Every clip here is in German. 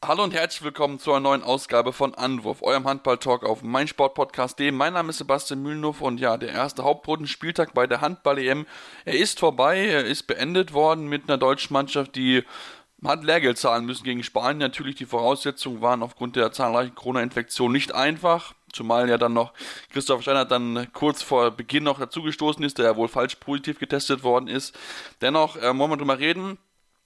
Hallo und herzlich willkommen zu einer neuen Ausgabe von Anwurf, eurem Handball-Talk auf meinsportpodcast.de. Mein Name ist Sebastian Mühlenhoff und ja, der erste Hauptrundenspieltag bei der Handball-EM, er ist vorbei, er ist beendet worden mit einer deutschen Mannschaft, die hat Lehrgeld zahlen müssen gegen Spanien. Natürlich, die Voraussetzungen waren aufgrund der zahlreichen Corona-Infektionen nicht einfach. Zumal ja dann noch Christoph Steiner dann kurz vor Beginn noch dazugestoßen ist, der ja wohl falsch positiv getestet worden ist. Dennoch äh, wollen wir drüber reden.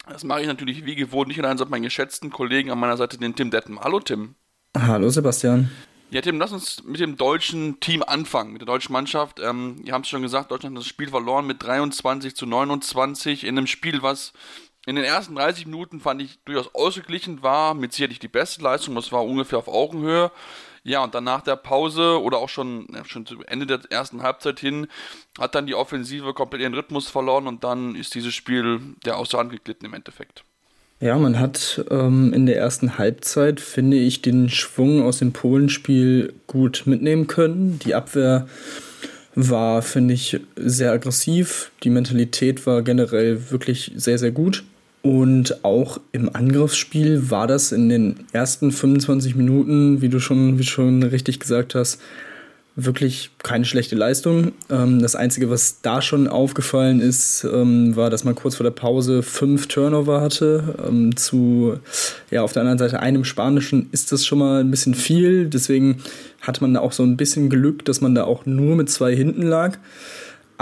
Das mache ich natürlich wie gewohnt nicht allein, sondern meinen geschätzten Kollegen an meiner Seite, den Tim Detten. Hallo Tim. Hallo Sebastian. Ja, Tim, lass uns mit dem deutschen Team anfangen, mit der deutschen Mannschaft. Ähm, ihr habt es schon gesagt, Deutschland hat das Spiel verloren mit 23 zu 29 in einem Spiel, was in den ersten 30 Minuten fand ich durchaus ausgeglichen war, mit sicherlich die beste Leistung, das war ungefähr auf Augenhöhe. Ja, und dann nach der Pause oder auch schon, ja, schon zu Ende der ersten Halbzeit hin, hat dann die Offensive komplett ihren Rhythmus verloren und dann ist dieses Spiel der außer Hand geglitten im Endeffekt. Ja, man hat ähm, in der ersten Halbzeit, finde ich, den Schwung aus dem Polenspiel gut mitnehmen können. Die Abwehr war, finde ich, sehr aggressiv. Die Mentalität war generell wirklich sehr, sehr gut. Und auch im Angriffsspiel war das in den ersten 25 Minuten, wie du schon, wie schon richtig gesagt hast, wirklich keine schlechte Leistung. Ähm, das Einzige, was da schon aufgefallen ist, ähm, war, dass man kurz vor der Pause fünf Turnover hatte. Ähm, zu, ja, auf der anderen Seite einem Spanischen ist das schon mal ein bisschen viel. Deswegen hat man da auch so ein bisschen Glück, dass man da auch nur mit zwei hinten lag.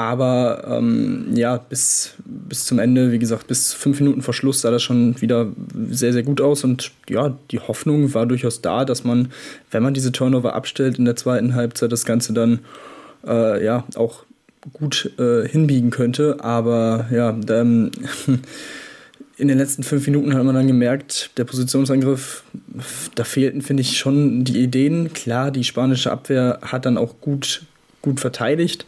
Aber ähm, ja, bis, bis zum Ende, wie gesagt, bis fünf Minuten vor Schluss sah das schon wieder sehr, sehr gut aus. Und ja, die Hoffnung war durchaus da, dass man, wenn man diese Turnover abstellt in der zweiten Halbzeit, das Ganze dann äh, ja auch gut äh, hinbiegen könnte. Aber ja, dann, in den letzten fünf Minuten hat man dann gemerkt, der Positionsangriff, da fehlten, finde ich, schon die Ideen. Klar, die spanische Abwehr hat dann auch gut, gut verteidigt.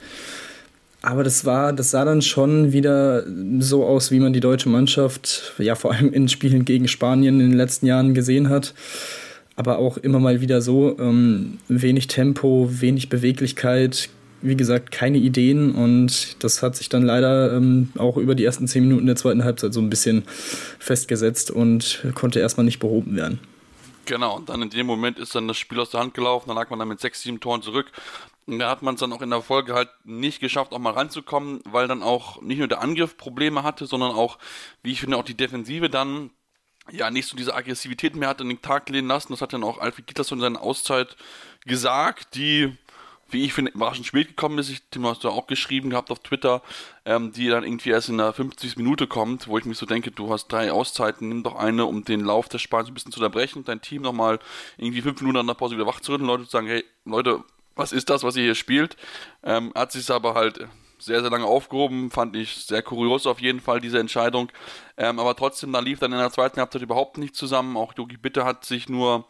Aber das war, das sah dann schon wieder so aus, wie man die deutsche Mannschaft, ja vor allem in Spielen gegen Spanien in den letzten Jahren gesehen hat. Aber auch immer mal wieder so ähm, wenig Tempo, wenig Beweglichkeit, wie gesagt, keine Ideen und das hat sich dann leider ähm, auch über die ersten zehn Minuten der zweiten Halbzeit so ein bisschen festgesetzt und konnte erstmal nicht behoben werden. Genau, und dann in dem Moment ist dann das Spiel aus der Hand gelaufen, dann lag man dann mit sechs, sieben Toren zurück. Und da hat man es dann auch in der Folge halt nicht geschafft, auch mal ranzukommen, weil dann auch nicht nur der Angriff Probleme hatte, sondern auch, wie ich finde, auch die Defensive dann ja nicht so diese Aggressivität mehr hat an den Tag lehnen lassen. Das hat dann auch Alfred Gitters in seiner Auszeit gesagt, die, wie ich finde, überraschend spät gekommen ist. Ich, Tim, hast du auch geschrieben gehabt auf Twitter, ähm, die dann irgendwie erst in der 50. Minute kommt, wo ich mich so denke, du hast drei Auszeiten, nimm doch eine, um den Lauf des Spiels ein bisschen zu unterbrechen und dein Team nochmal irgendwie fünf Minuten an der Pause wieder wach zu rütteln, Leute zu sagen, hey, Leute, was ist das, was ihr hier spielt? Ähm, hat sich aber halt sehr, sehr lange aufgehoben, fand ich sehr kurios auf jeden Fall, diese Entscheidung. Ähm, aber trotzdem, da lief dann in der zweiten Halbzeit überhaupt nicht zusammen. Auch Yogi Bitte hat sich nur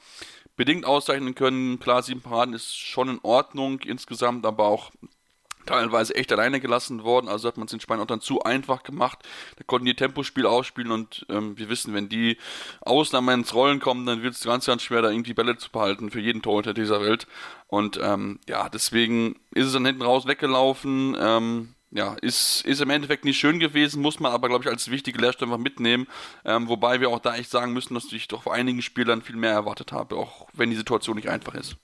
bedingt auszeichnen können. Klar, sieben Paraden ist schon in Ordnung insgesamt, aber auch teilweise echt alleine gelassen worden. Also hat man es den Spanien auch dann zu einfach gemacht. Da konnten die Tempospiel ausspielen und ähm, wir wissen, wenn die Ausnahmen ins Rollen kommen, dann wird es ganz, ganz schwer, da irgendwie Bälle zu behalten für jeden Torhüter dieser Welt. Und ähm, ja, deswegen ist es dann hinten raus weggelaufen. Ähm, ja, ist, ist im Endeffekt nicht schön gewesen, muss man aber, glaube ich, als wichtige Lehrstelle einfach mitnehmen. Ähm, wobei wir auch da echt sagen müssen, dass ich doch vor einigen Spielern viel mehr erwartet habe, auch wenn die Situation nicht einfach ist.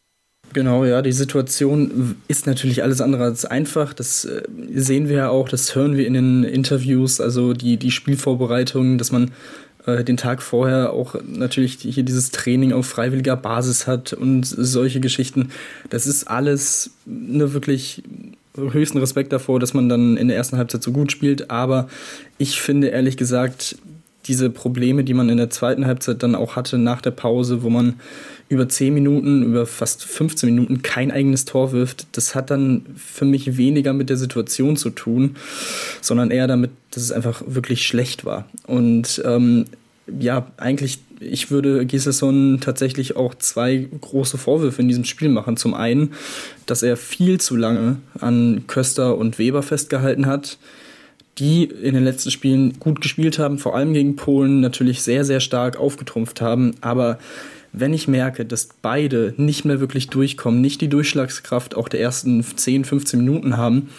Genau, ja, die Situation ist natürlich alles andere als einfach. Das äh, sehen wir ja auch, das hören wir in den Interviews, also die, die Spielvorbereitungen, dass man äh, den Tag vorher auch natürlich hier dieses Training auf freiwilliger Basis hat und solche Geschichten. Das ist alles eine wirklich höchsten Respekt davor, dass man dann in der ersten Halbzeit so gut spielt. Aber ich finde ehrlich gesagt, diese Probleme, die man in der zweiten Halbzeit dann auch hatte nach der Pause, wo man über 10 Minuten, über fast 15 Minuten kein eigenes Tor wirft, das hat dann für mich weniger mit der Situation zu tun, sondern eher damit, dass es einfach wirklich schlecht war. Und ähm, ja, eigentlich, ich würde Gislason tatsächlich auch zwei große Vorwürfe in diesem Spiel machen. Zum einen, dass er viel zu lange an Köster und Weber festgehalten hat die in den letzten Spielen gut gespielt haben, vor allem gegen Polen natürlich sehr, sehr stark aufgetrumpft haben. Aber wenn ich merke, dass beide nicht mehr wirklich durchkommen, nicht die Durchschlagskraft auch der ersten 10, 15 Minuten haben,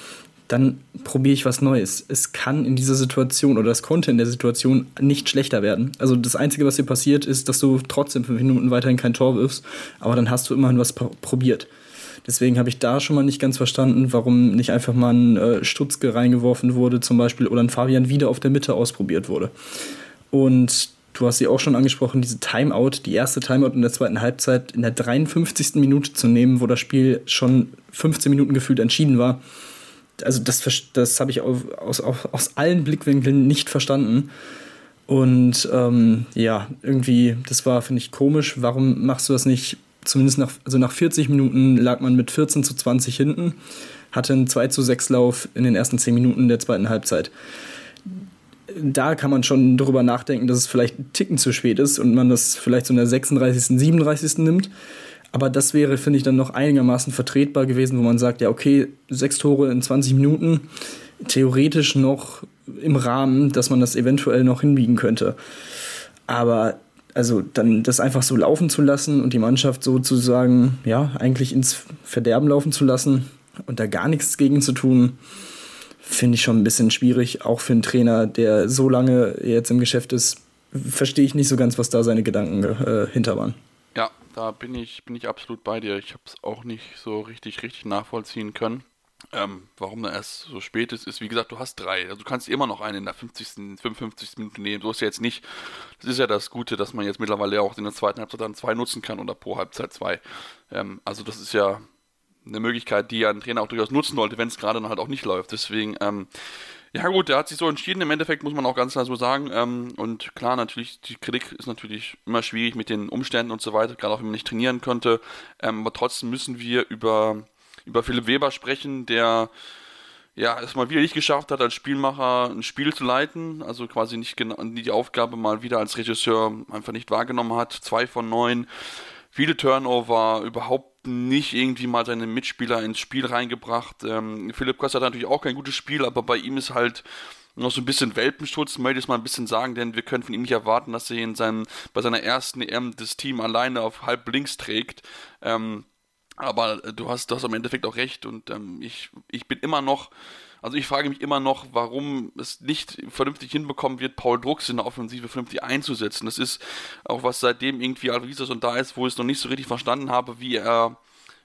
dann probiere ich was Neues. Es kann in dieser Situation oder es konnte in der Situation nicht schlechter werden. Also das Einzige, was hier passiert, ist, dass du trotzdem fünf Minuten weiterhin kein Tor wirfst, aber dann hast du immerhin was probiert. Deswegen habe ich da schon mal nicht ganz verstanden, warum nicht einfach mal ein äh, Stutzke reingeworfen wurde, zum Beispiel, oder ein Fabian wieder auf der Mitte ausprobiert wurde. Und du hast sie auch schon angesprochen, diese Timeout, die erste Timeout in der zweiten Halbzeit in der 53. Minute zu nehmen, wo das Spiel schon 15 Minuten gefühlt entschieden war. Also das, das habe ich aus, aus, aus allen Blickwinkeln nicht verstanden. Und ähm, ja, irgendwie, das war, finde ich, komisch. Warum machst du das nicht zumindest nach, also nach 40 Minuten lag man mit 14 zu 20 hinten, hatte einen 2 zu 6 Lauf in den ersten 10 Minuten der zweiten Halbzeit. Da kann man schon darüber nachdenken, dass es vielleicht ein Ticken zu spät ist und man das vielleicht so in der 36., 37. nimmt. Aber das wäre, finde ich, dann noch einigermaßen vertretbar gewesen, wo man sagt, ja, okay, sechs Tore in 20 Minuten, theoretisch noch im Rahmen, dass man das eventuell noch hinbiegen könnte. Aber also dann das einfach so laufen zu lassen und die Mannschaft sozusagen, ja, eigentlich ins Verderben laufen zu lassen und da gar nichts gegen zu tun, finde ich schon ein bisschen schwierig, auch für einen Trainer, der so lange jetzt im Geschäft ist, verstehe ich nicht so ganz, was da seine Gedanken äh, hinter waren. Ja, da bin ich, bin ich absolut bei dir. Ich habe es auch nicht so richtig, richtig nachvollziehen können. Ähm, warum da erst so spät ist, ist, wie gesagt, du hast drei. Also du kannst immer noch einen in der 50., 55. Minute nehmen. So ist ja jetzt nicht. Das ist ja das Gute, dass man jetzt mittlerweile auch in der zweiten Halbzeit dann zwei nutzen kann oder pro Halbzeit zwei. Ähm, also das ist ja eine Möglichkeit, die ja ein Trainer auch durchaus nutzen sollte, wenn es gerade dann halt auch nicht läuft. Deswegen, ähm, ja gut, der hat sich so entschieden. Im Endeffekt muss man auch ganz klar so sagen. Ähm, und klar, natürlich, die Kritik ist natürlich immer schwierig mit den Umständen und so weiter, gerade auch wenn man nicht trainieren könnte. Ähm, aber trotzdem müssen wir über über Philipp Weber sprechen, der ja, es mal wieder nicht geschafft hat, als Spielmacher ein Spiel zu leiten, also quasi nicht die Aufgabe mal wieder als Regisseur einfach nicht wahrgenommen hat. Zwei von neun, viele Turnover, überhaupt nicht irgendwie mal seine Mitspieler ins Spiel reingebracht. Ähm, Philipp Kost hat natürlich auch kein gutes Spiel, aber bei ihm ist halt noch so ein bisschen Welpenschutz, möchte ich mal ein bisschen sagen, denn wir können von ihm nicht erwarten, dass er in seinem, bei seiner ersten EM das Team alleine auf halb links trägt. Ähm, aber äh, du hast, du hast im Endeffekt auch recht und ähm, ich, ich bin immer noch, also ich frage mich immer noch, warum es nicht vernünftig hinbekommen wird, Paul Drucks in der Offensive vernünftig einzusetzen. Das ist auch was seitdem irgendwie Alvisos und da ist, wo ich es noch nicht so richtig verstanden habe, wie er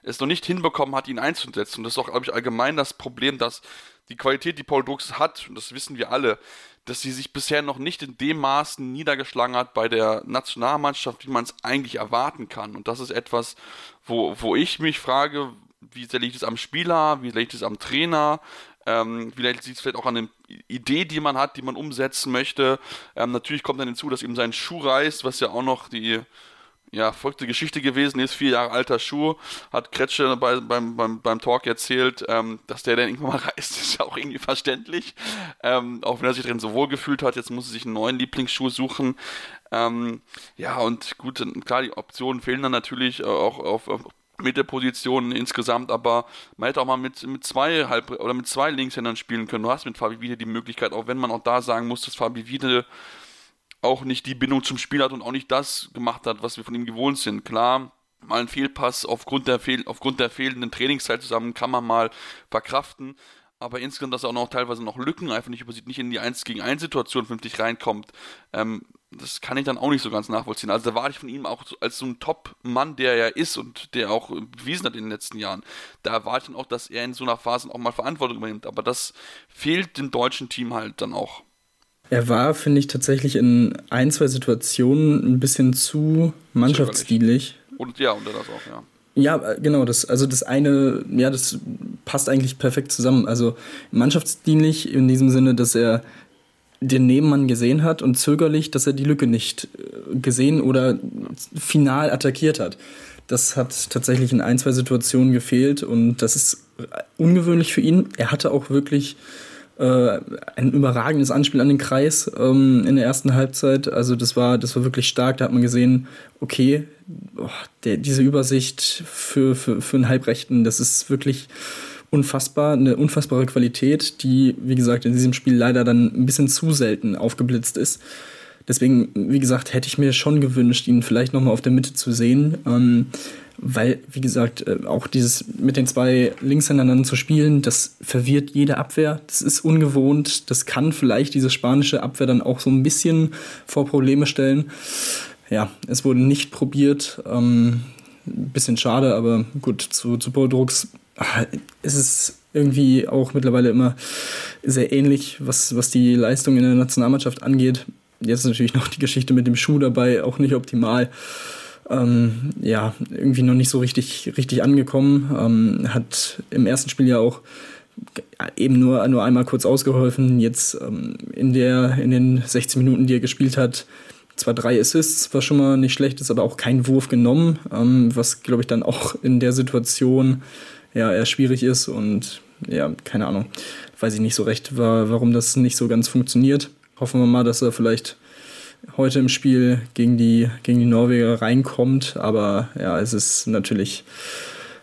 es noch nicht hinbekommen hat, ihn einzusetzen. Und das ist auch, glaube ich, allgemein das Problem, dass die Qualität, die Paul Drucks hat, und das wissen wir alle, dass sie sich bisher noch nicht in dem Maßen niedergeschlagen hat bei der Nationalmannschaft, wie man es eigentlich erwarten kann. Und das ist etwas, wo, wo ich mich frage, wie sehr liegt es am Spieler, wie liegt es am Trainer, ähm, vielleicht liegt es vielleicht auch an der Idee, die man hat, die man umsetzen möchte. Ähm, natürlich kommt dann hinzu, dass ihm sein Schuh reißt, was ja auch noch die ja, folgte Geschichte gewesen ist, vier Jahre alter Schuh, hat Kretsche bei, beim, beim, beim Talk erzählt, ähm, dass der dann irgendwann mal reist, ist ja auch irgendwie verständlich. Ähm, auch wenn er sich drin so wohl gefühlt hat, jetzt muss er sich einen neuen Lieblingsschuh suchen. Ähm, ja, und gut, klar, die Optionen fehlen dann natürlich auch auf, auf Mittelpositionen insgesamt, aber man hätte auch mal mit, mit zwei halb oder mit zwei Linkshändern spielen können. Du hast mit Fabi Wiede die Möglichkeit, auch wenn man auch da sagen muss, dass Fabi Wiede auch nicht die Bindung zum Spiel hat und auch nicht das gemacht hat, was wir von ihm gewohnt sind. Klar, mal ein Fehlpass aufgrund der, fehl aufgrund der fehlenden Trainingszeit zusammen kann man mal verkraften. Aber insgesamt, dass er auch noch teilweise noch Lücken einfach nicht übersieht, nicht in die 1 gegen 1 Situation vernünftig reinkommt, ähm, das kann ich dann auch nicht so ganz nachvollziehen. Also da war ich von ihm auch als so ein Top-Mann, der er ist und der auch bewiesen hat in den letzten Jahren. Da erwarte ich dann auch, dass er in so einer Phase auch mal Verantwortung übernimmt. Aber das fehlt dem deutschen Team halt dann auch. Er war, finde ich, tatsächlich in ein, zwei Situationen ein bisschen zu mannschaftsdienlich. Und ja, und das auch, ja. Ja, genau, das, also das eine, ja, das passt eigentlich perfekt zusammen. Also mannschaftsdienlich in diesem Sinne, dass er den Nebenmann gesehen hat und zögerlich, dass er die Lücke nicht äh, gesehen oder final attackiert hat. Das hat tatsächlich in ein, zwei Situationen gefehlt und das ist ungewöhnlich für ihn. Er hatte auch wirklich äh, ein überragendes Anspiel an den Kreis ähm, in der ersten Halbzeit. Also das war, das war wirklich stark. Da hat man gesehen, okay, oh, der, diese Übersicht für, für, für einen Halbrechten, das ist wirklich unfassbar, eine unfassbare Qualität, die, wie gesagt, in diesem Spiel leider dann ein bisschen zu selten aufgeblitzt ist. Deswegen, wie gesagt, hätte ich mir schon gewünscht, ihn vielleicht nochmal auf der Mitte zu sehen. Ähm, weil, wie gesagt, äh, auch dieses mit den zwei Linkshändern zu spielen, das verwirrt jede Abwehr. Das ist ungewohnt. Das kann vielleicht diese spanische Abwehr dann auch so ein bisschen vor Probleme stellen. Ja, es wurde nicht probiert. Ähm, bisschen schade, aber gut, zu, zu Drucks ah, ist es irgendwie auch mittlerweile immer sehr ähnlich, was, was die Leistung in der Nationalmannschaft angeht. Jetzt ist natürlich noch die Geschichte mit dem Schuh dabei, auch nicht optimal ähm, ja, irgendwie noch nicht so richtig, richtig angekommen. Ähm, hat im ersten Spiel ja auch eben nur, nur einmal kurz ausgeholfen. Jetzt ähm, in, der, in den 16 Minuten, die er gespielt hat, zwar drei Assists, was schon mal nicht schlecht ist, aber auch kein Wurf genommen, ähm, was glaube ich dann auch in der Situation ja eher schwierig ist und ja, keine Ahnung, weiß ich nicht so recht, war, warum das nicht so ganz funktioniert. Hoffen wir mal, dass er vielleicht heute im Spiel gegen die, gegen die Norweger reinkommt. Aber ja, es ist natürlich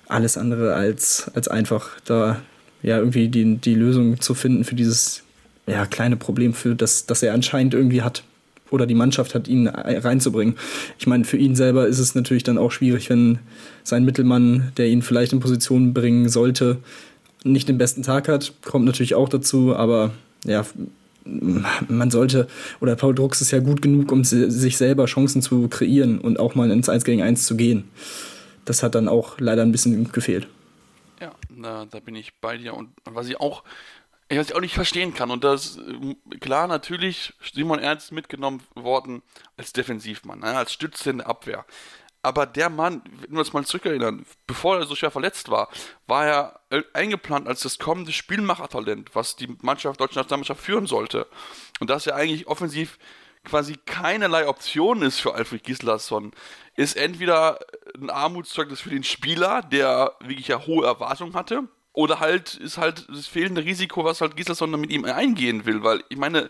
alles andere als, als einfach, da ja irgendwie die, die Lösung zu finden für dieses ja, kleine Problem, für das, das er anscheinend irgendwie hat. Oder die Mannschaft hat, ihn reinzubringen. Ich meine, für ihn selber ist es natürlich dann auch schwierig, wenn sein Mittelmann, der ihn vielleicht in Position bringen sollte, nicht den besten Tag hat. Kommt natürlich auch dazu, aber ja, man sollte, oder Paul Drucks ist ja gut genug, um sich selber Chancen zu kreieren und auch mal ins 1 gegen 1 zu gehen. Das hat dann auch leider ein bisschen gefehlt. Ja, na, da bin ich bei dir. Und was ich auch, was ich auch nicht verstehen kann, und das, klar, natürlich, Simon Ernst mitgenommen worden als Defensivmann, ne, als Stütze in der Abwehr. Aber der Mann, wenn wir uns mal zurückerinnern, bevor er so schwer verletzt war, war er eingeplant als das kommende Spielmachertalent, was die Mannschaft deutsche Nationalmannschaft führen sollte. Und dass er eigentlich offensiv quasi keinerlei Option ist für Alfred Gislason, ist entweder ein Armutszeugnis für den Spieler, der wirklich ja hohe Erwartungen hatte, oder halt ist halt das fehlende Risiko, was halt Gislason mit ihm eingehen will, weil ich meine,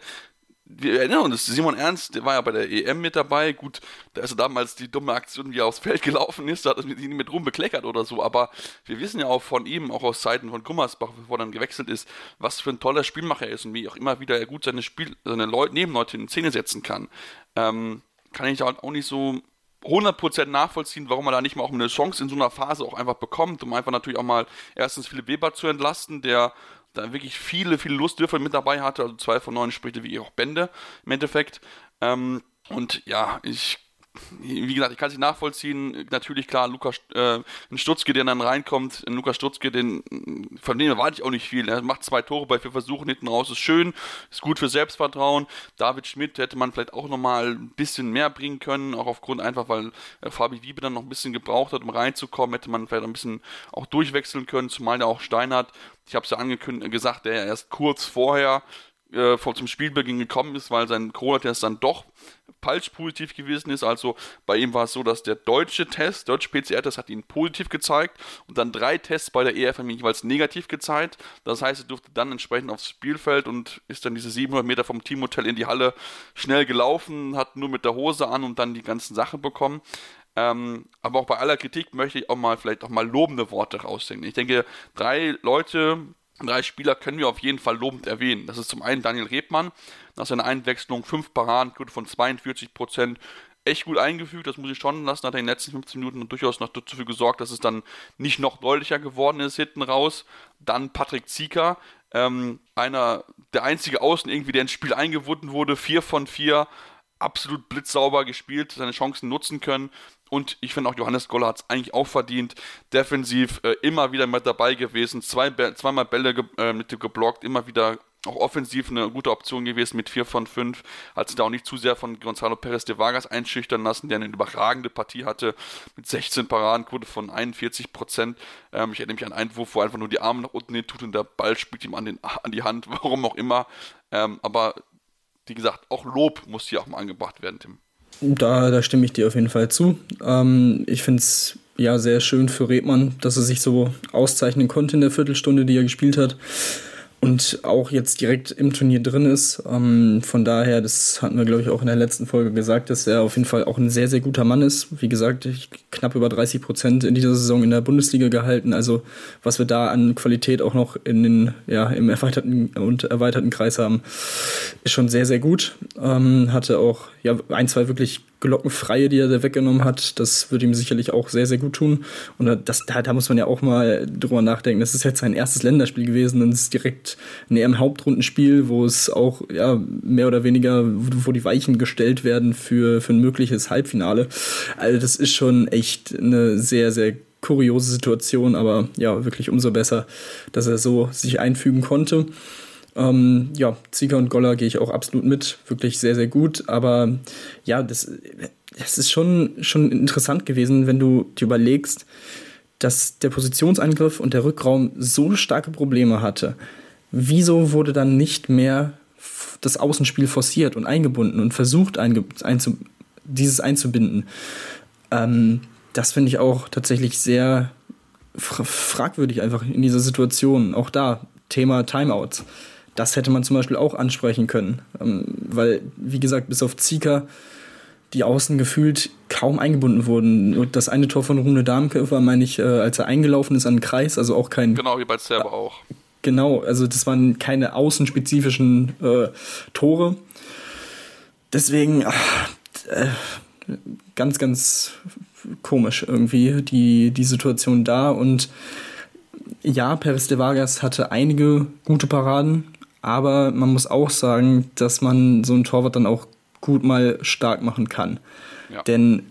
wir erinnern uns, Simon Ernst, der war ja bei der EM mit dabei. Gut, da ist er damals die dumme Aktion, wie er aufs Feld gelaufen ist, da hat er ihn mit rumbekleckert oder so. Aber wir wissen ja auch von ihm, auch aus Zeiten von Gummersbach, bevor er dann gewechselt ist, was für ein toller Spielmacher er ist und wie auch immer wieder er gut seine, Spiel, seine Leute, Nebenleute in Szene setzen kann. Ähm, kann ich auch nicht so 100% nachvollziehen, warum man da nicht mal auch eine Chance in so einer Phase auch einfach bekommt, um einfach natürlich auch mal erstens Philipp Weber zu entlasten, der da wirklich viele, viele Lustwürfe mit dabei hatte. Also zwei von neun spricht wie auch Bände im Endeffekt. Ähm, und ja, ich wie gesagt, ich kann es nicht nachvollziehen. Natürlich, klar, Lukas äh, ein Stutzke, der dann reinkommt, ein Lukas Stutzke, den, von dem erwarte ich auch nicht viel. Er macht zwei Tore bei vier Versuchen hinten raus, ist schön, ist gut für Selbstvertrauen. David Schmidt hätte man vielleicht auch nochmal ein bisschen mehr bringen können, auch aufgrund einfach, weil äh, Fabi Wiebe dann noch ein bisschen gebraucht hat, um reinzukommen, hätte man vielleicht ein bisschen auch durchwechseln können, zumal der auch Steinhardt, ich habe es ja angekündigt, gesagt, der erst kurz vorher äh, vor zum Spielbeginn gekommen ist, weil sein Corona-Test dann doch falsch positiv gewesen ist. Also bei ihm war es so, dass der deutsche Test, deutsche PCR-Test hat ihn positiv gezeigt und dann drei Tests bei der EF haben ihn jeweils negativ gezeigt. Das heißt, er durfte dann entsprechend aufs Spielfeld und ist dann diese 700 Meter vom Teamhotel in die Halle schnell gelaufen, hat nur mit der Hose an und dann die ganzen Sachen bekommen. Ähm, aber auch bei aller Kritik möchte ich auch mal vielleicht auch mal lobende Worte raussingen. Ich denke, drei Leute, Drei Spieler können wir auf jeden Fall lobend erwähnen. Das ist zum einen Daniel Rebmann, nach seiner Einwechslung 5 Paradenquote von 42 Prozent. Echt gut eingefügt, das muss ich schon lassen. Hat er in den letzten 15 Minuten durchaus noch dafür gesorgt, dass es dann nicht noch deutlicher geworden ist hinten raus. Dann Patrick Zieker, ähm, einer, der einzige Außen irgendwie, der ins Spiel eingewunden wurde. 4 von 4, absolut blitzsauber gespielt, seine Chancen nutzen können. Und ich finde auch Johannes Goller hat es eigentlich auch verdient. Defensiv äh, immer wieder mit dabei gewesen. Zwei, zweimal Bälle ge äh, mit geblockt, immer wieder auch offensiv eine gute Option gewesen mit 4 von 5. Hat sich da auch nicht zu sehr von Gonzalo Perez de Vargas einschüchtern lassen, der eine überragende Partie hatte mit 16 Paradenquote von 41 Prozent. Ähm, ich erinnere mich an einen Einwurf, wo einfach nur die Arme nach unten hin tut und der Ball spielt ihm an, den, an die Hand, warum auch immer. Ähm, aber wie gesagt, auch Lob muss hier auch mal angebracht werden, Tim. Da, da stimme ich dir auf jeden Fall zu. Ähm, ich finde es ja sehr schön für Redmann, dass er sich so auszeichnen konnte in der Viertelstunde, die er gespielt hat und auch jetzt direkt im Turnier drin ist. Ähm, von daher, das hatten wir, glaube ich, auch in der letzten Folge gesagt, dass er auf jeden Fall auch ein sehr, sehr guter Mann ist. Wie gesagt, knapp über 30 Prozent in dieser Saison in der Bundesliga gehalten. Also was wir da an Qualität auch noch in den, ja, im erweiterten und erweiterten Kreis haben, ist schon sehr, sehr gut. Ähm, hatte auch ja, ein, zwei wirklich glockenfreie, die er weggenommen hat. Das würde ihm sicherlich auch sehr, sehr gut tun. Und das, da, da muss man ja auch mal drüber nachdenken. Das ist jetzt sein erstes Länderspiel gewesen und ist direkt ein EM-Hauptrundenspiel, wo es auch ja, mehr oder weniger, wo die Weichen gestellt werden für, für ein mögliches Halbfinale. Also das ist schon echt eine sehr, sehr kuriose Situation, aber ja, wirklich umso besser, dass er so sich einfügen konnte. Ähm, ja, Zieger und Goller gehe ich auch absolut mit. Wirklich sehr, sehr gut. Aber ja, das, das ist schon, schon interessant gewesen, wenn du dir überlegst, dass der Positionsangriff und der Rückraum so starke Probleme hatte. Wieso wurde dann nicht mehr das Außenspiel forciert und eingebunden und versucht, einge einzu dieses einzubinden? Ähm, das finde ich auch tatsächlich sehr fra fragwürdig einfach in dieser Situation. Auch da, Thema Timeouts das hätte man zum Beispiel auch ansprechen können. Ähm, weil, wie gesagt, bis auf Zika die Außen gefühlt kaum eingebunden wurden. Und das eine Tor von Rune Darmke war, meine ich, äh, als er eingelaufen ist an den Kreis, also auch kein. Genau, wie bei Serbe auch. Genau, also das waren keine außenspezifischen äh, Tore. Deswegen ach, äh, ganz, ganz komisch irgendwie die, die Situation da. Und ja, Peres de Vargas hatte einige gute Paraden, aber man muss auch sagen, dass man so einen Torwart dann auch gut mal stark machen kann. Ja. Denn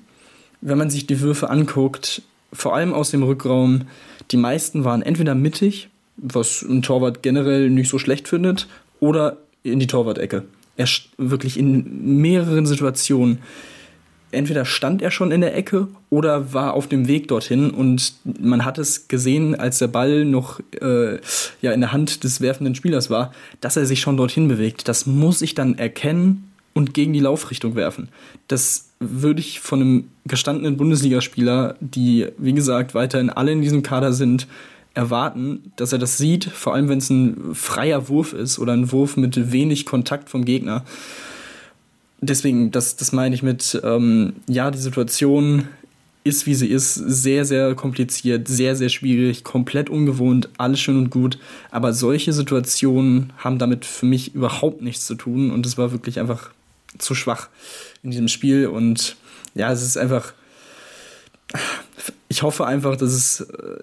wenn man sich die Würfe anguckt, vor allem aus dem Rückraum, die meisten waren entweder mittig, was ein Torwart generell nicht so schlecht findet, oder in die Torwart-Ecke. Er wirklich in mehreren Situationen entweder stand er schon in der Ecke oder war auf dem Weg dorthin und man hat es gesehen, als der Ball noch äh, ja, in der Hand des werfenden Spielers war, dass er sich schon dorthin bewegt. Das muss ich dann erkennen und gegen die Laufrichtung werfen. Das würde ich von einem gestandenen Bundesligaspieler, die, wie gesagt, weiterhin alle in diesem Kader sind, erwarten, dass er das sieht, vor allem wenn es ein freier Wurf ist oder ein Wurf mit wenig Kontakt vom Gegner deswegen, das, das meine ich mit, ähm, ja, die Situation ist, wie sie ist, sehr, sehr kompliziert, sehr, sehr schwierig, komplett ungewohnt, alles schön und gut. Aber solche Situationen haben damit für mich überhaupt nichts zu tun und es war wirklich einfach zu schwach in diesem Spiel. Und ja, es ist einfach. Ich hoffe einfach, dass es äh,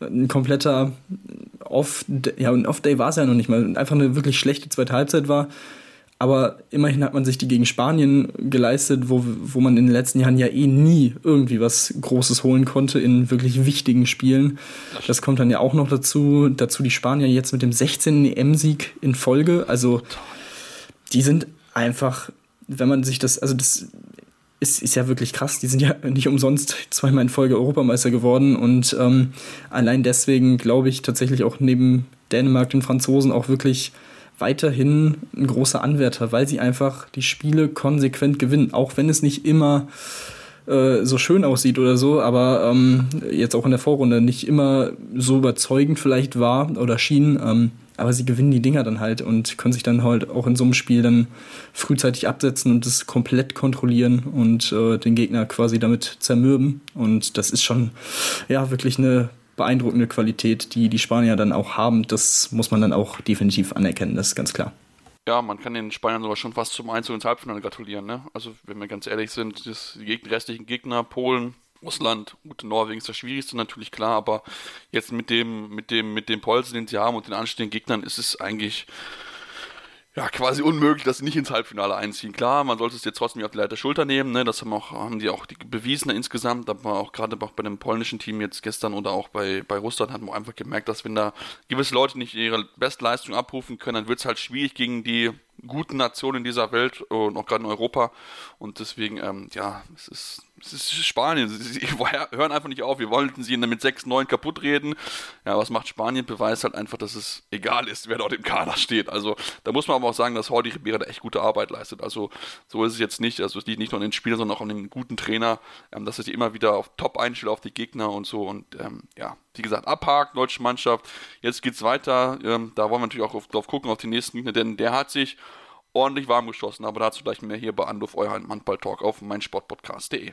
ein kompletter Off, ja, ein Off-Day war es ja noch nicht mal, einfach eine wirklich schlechte zweite Halbzeit war aber immerhin hat man sich die gegen Spanien geleistet, wo, wo man in den letzten Jahren ja eh nie irgendwie was Großes holen konnte in wirklich wichtigen Spielen. Das kommt dann ja auch noch dazu. Dazu die Spanier jetzt mit dem 16. EM-Sieg in Folge. Also die sind einfach, wenn man sich das, also das ist, ist ja wirklich krass. Die sind ja nicht umsonst zweimal in Folge Europameister geworden. Und ähm, allein deswegen glaube ich tatsächlich auch neben Dänemark, den Franzosen, auch wirklich weiterhin ein großer Anwärter, weil sie einfach die Spiele konsequent gewinnen, auch wenn es nicht immer äh, so schön aussieht oder so, aber ähm, jetzt auch in der Vorrunde nicht immer so überzeugend vielleicht war oder schien. Ähm, aber sie gewinnen die Dinger dann halt und können sich dann halt auch in so einem Spiel dann frühzeitig absetzen und das komplett kontrollieren und äh, den Gegner quasi damit zermürben. Und das ist schon ja wirklich eine beeindruckende Qualität, die die Spanier dann auch haben. Das muss man dann auch definitiv anerkennen, das ist ganz klar. Ja, man kann den Spaniern sogar schon fast zum Einzug ins Halbfinale gratulieren. Ne? Also, wenn wir ganz ehrlich sind, die restlichen Gegner, Polen, Russland, gut, Norwegen ist das Schwierigste natürlich klar, aber jetzt mit dem, mit dem, mit dem Polsen, den sie haben und den anstehenden Gegnern ist es eigentlich ja, quasi unmöglich, dass sie nicht ins Halbfinale einziehen. Klar, man sollte es jetzt trotzdem auf die Leiter Schulter nehmen, ne? das haben, auch, haben die auch die bewiesen insgesamt, aber auch gerade auch bei dem polnischen Team jetzt gestern oder auch bei, bei Russland hat man einfach gemerkt, dass wenn da gewisse Leute nicht ihre Bestleistung abrufen können, dann wird es halt schwierig gegen die guten Nationen dieser Welt und auch gerade in Europa und deswegen, ähm, ja, es ist es ist Spanien. Sie hören einfach nicht auf. Wir wollten sie mit 6-9 kaputt reden. Ja, was macht Spanien? Beweist halt einfach, dass es egal ist, wer dort im Kader steht. Also da muss man aber auch sagen, dass Jordi Ribera da echt gute Arbeit leistet. Also so ist es jetzt nicht. Also es liegt nicht nur an den Spielern, sondern auch an dem guten Trainer, ähm, dass er sich immer wieder auf Top einstellt, auf die Gegner und so. Und ähm, ja, wie gesagt, abhaken, deutsche Mannschaft. Jetzt geht's weiter. Ähm, da wollen wir natürlich auch auf, drauf gucken, auf die nächsten Gegner, denn der hat sich ordentlich warm geschossen. Aber dazu gleich mehr hier bei Anruf, euer Handball-Talk auf meinsportpodcast.de.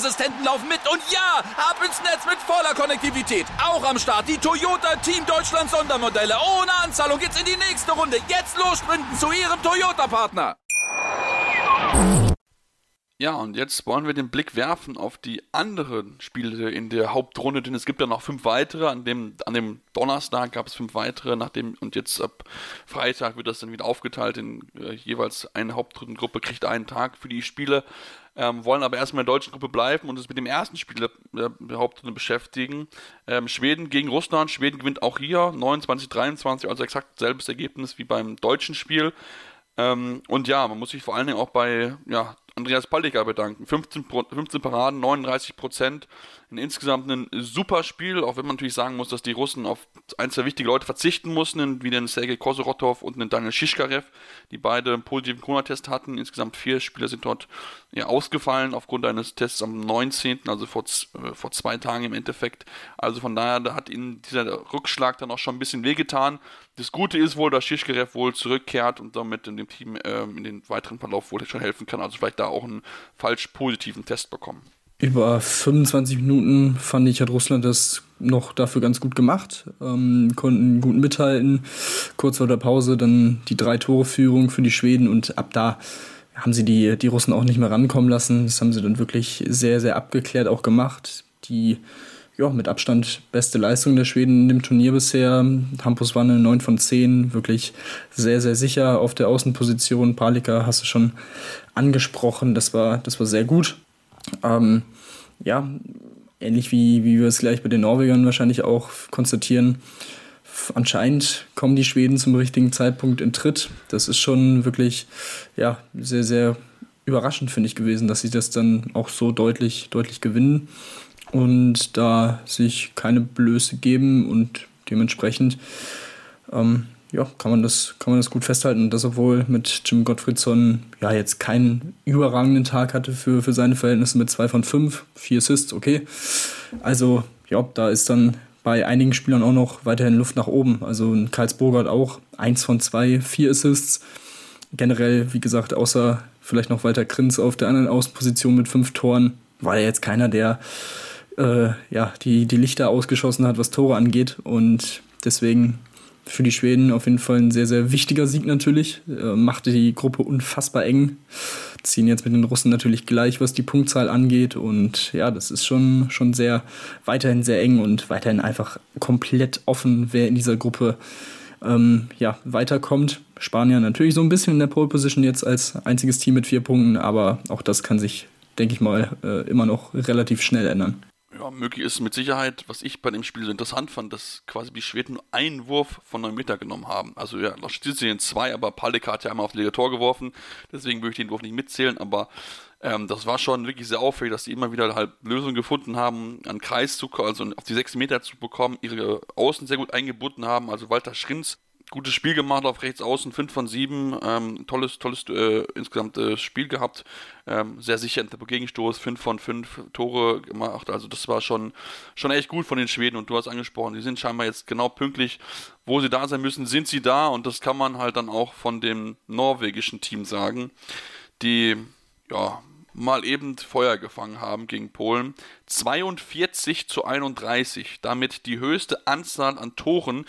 Sicherheitsassistenten laufen mit und ja, ab ins Netz mit voller Konnektivität. Auch am Start die Toyota Team Deutschland Sondermodelle. Ohne Anzahlung geht's in die nächste Runde. Jetzt los sprinten zu Ihrem Toyota-Partner. Ja, und jetzt wollen wir den Blick werfen auf die anderen Spiele in der Hauptrunde, denn es gibt ja noch fünf weitere. An dem, an dem Donnerstag gab es fünf weitere, nachdem, und jetzt ab Freitag wird das dann wieder aufgeteilt in äh, jeweils eine Hauptrundengruppe kriegt einen Tag für die Spiele. Ähm, wollen aber erstmal in der deutschen Gruppe bleiben und uns mit dem ersten Spiel der Hauptrunde beschäftigen. Ähm, Schweden gegen Russland. Schweden gewinnt auch hier 29-23, also exakt selbes Ergebnis wie beim deutschen Spiel. Ähm, und ja, man muss sich vor allen Dingen auch bei ja, Andreas Paldiker bedanken. 15, 15 Paraden, 39 Prozent. Insgesamt ein super Spiel, auch wenn man natürlich sagen muss, dass die Russen auf ein, zwei wichtige Leute verzichten mussten, wie den Sergei Kosorotov und den Daniel Shishkarev, die beide einen positiven Corona-Test hatten. Insgesamt vier Spieler sind dort ja, ausgefallen aufgrund eines Tests am 19., also vor, äh, vor zwei Tagen im Endeffekt. Also von daher da hat ihnen dieser Rückschlag dann auch schon ein bisschen wehgetan. Das Gute ist wohl, dass Shishkarev wohl zurückkehrt und damit in dem Team äh, in den weiteren Verlauf wohl schon helfen kann. Also vielleicht da auch einen falsch positiven Test bekommen. Über 25 Minuten fand ich, hat Russland das noch dafür ganz gut gemacht, ähm, konnten gut mithalten. Kurz vor der Pause dann die drei Tore Führung für die Schweden und ab da haben sie die, die Russen auch nicht mehr rankommen lassen. Das haben sie dann wirklich sehr, sehr abgeklärt auch gemacht. Die ja, mit Abstand beste Leistung der Schweden in dem Turnier bisher. Hampus Wanne 9 von 10, wirklich sehr, sehr sicher auf der Außenposition. Palika hast du schon angesprochen, das war, das war sehr gut. Ähm, ja, ähnlich wie, wie wir es gleich bei den Norwegern wahrscheinlich auch konstatieren. Anscheinend kommen die Schweden zum richtigen Zeitpunkt in Tritt. Das ist schon wirklich ja, sehr, sehr überraschend, finde ich, gewesen, dass sie das dann auch so deutlich, deutlich gewinnen und da sich keine Blöße geben und dementsprechend ähm, ja, kann man das, kann man das gut festhalten. Und das, obwohl mit Jim Gottfriedson ja jetzt keinen überragenden Tag hatte für, für seine Verhältnisse mit zwei von fünf, vier Assists, okay. Also, ja, da ist dann bei einigen Spielern auch noch weiterhin Luft nach oben. Also ein Karlsburger hat auch eins von zwei, vier Assists. Generell, wie gesagt, außer vielleicht noch weiter Krinz auf der anderen Außenposition mit fünf Toren, war er jetzt keiner, der äh, ja, die, die Lichter ausgeschossen hat, was Tore angeht. Und deswegen für die Schweden auf jeden Fall ein sehr, sehr wichtiger Sieg natürlich. Äh, machte die Gruppe unfassbar eng. Ziehen jetzt mit den Russen natürlich gleich, was die Punktzahl angeht. Und ja, das ist schon, schon sehr, weiterhin sehr eng und weiterhin einfach komplett offen, wer in dieser Gruppe ähm, ja, weiterkommt. Spanier natürlich so ein bisschen in der Pole Position jetzt als einziges Team mit vier Punkten, aber auch das kann sich, denke ich mal, äh, immer noch relativ schnell ändern. Ja, möglich ist mit Sicherheit, was ich bei dem Spiel so interessant fand, dass quasi die Schweden nur einen Wurf von 9 Meter genommen haben. Also ja, noch sind zwei, aber Palika hat ja einmal auf das Tor geworfen, deswegen würde ich den Wurf nicht mitzählen, aber ähm, das war schon wirklich sehr auffällig, dass sie immer wieder halt Lösungen gefunden haben, an Kreis zu, also auf die 6 Meter zu bekommen, ihre Außen sehr gut eingebunden haben. Also Walter Schrinz gutes Spiel gemacht auf rechts außen, 5 von 7, ähm, tolles, tolles äh, insgesamt äh, Spiel gehabt, ähm, sehr sicher der Gegenstoß, 5 von 5 Tore gemacht, also das war schon, schon echt gut von den Schweden und du hast angesprochen, die sind scheinbar jetzt genau pünktlich, wo sie da sein müssen, sind sie da und das kann man halt dann auch von dem norwegischen Team sagen, die ja, mal eben Feuer gefangen haben gegen Polen. 42 zu 31, damit die höchste Anzahl an Toren,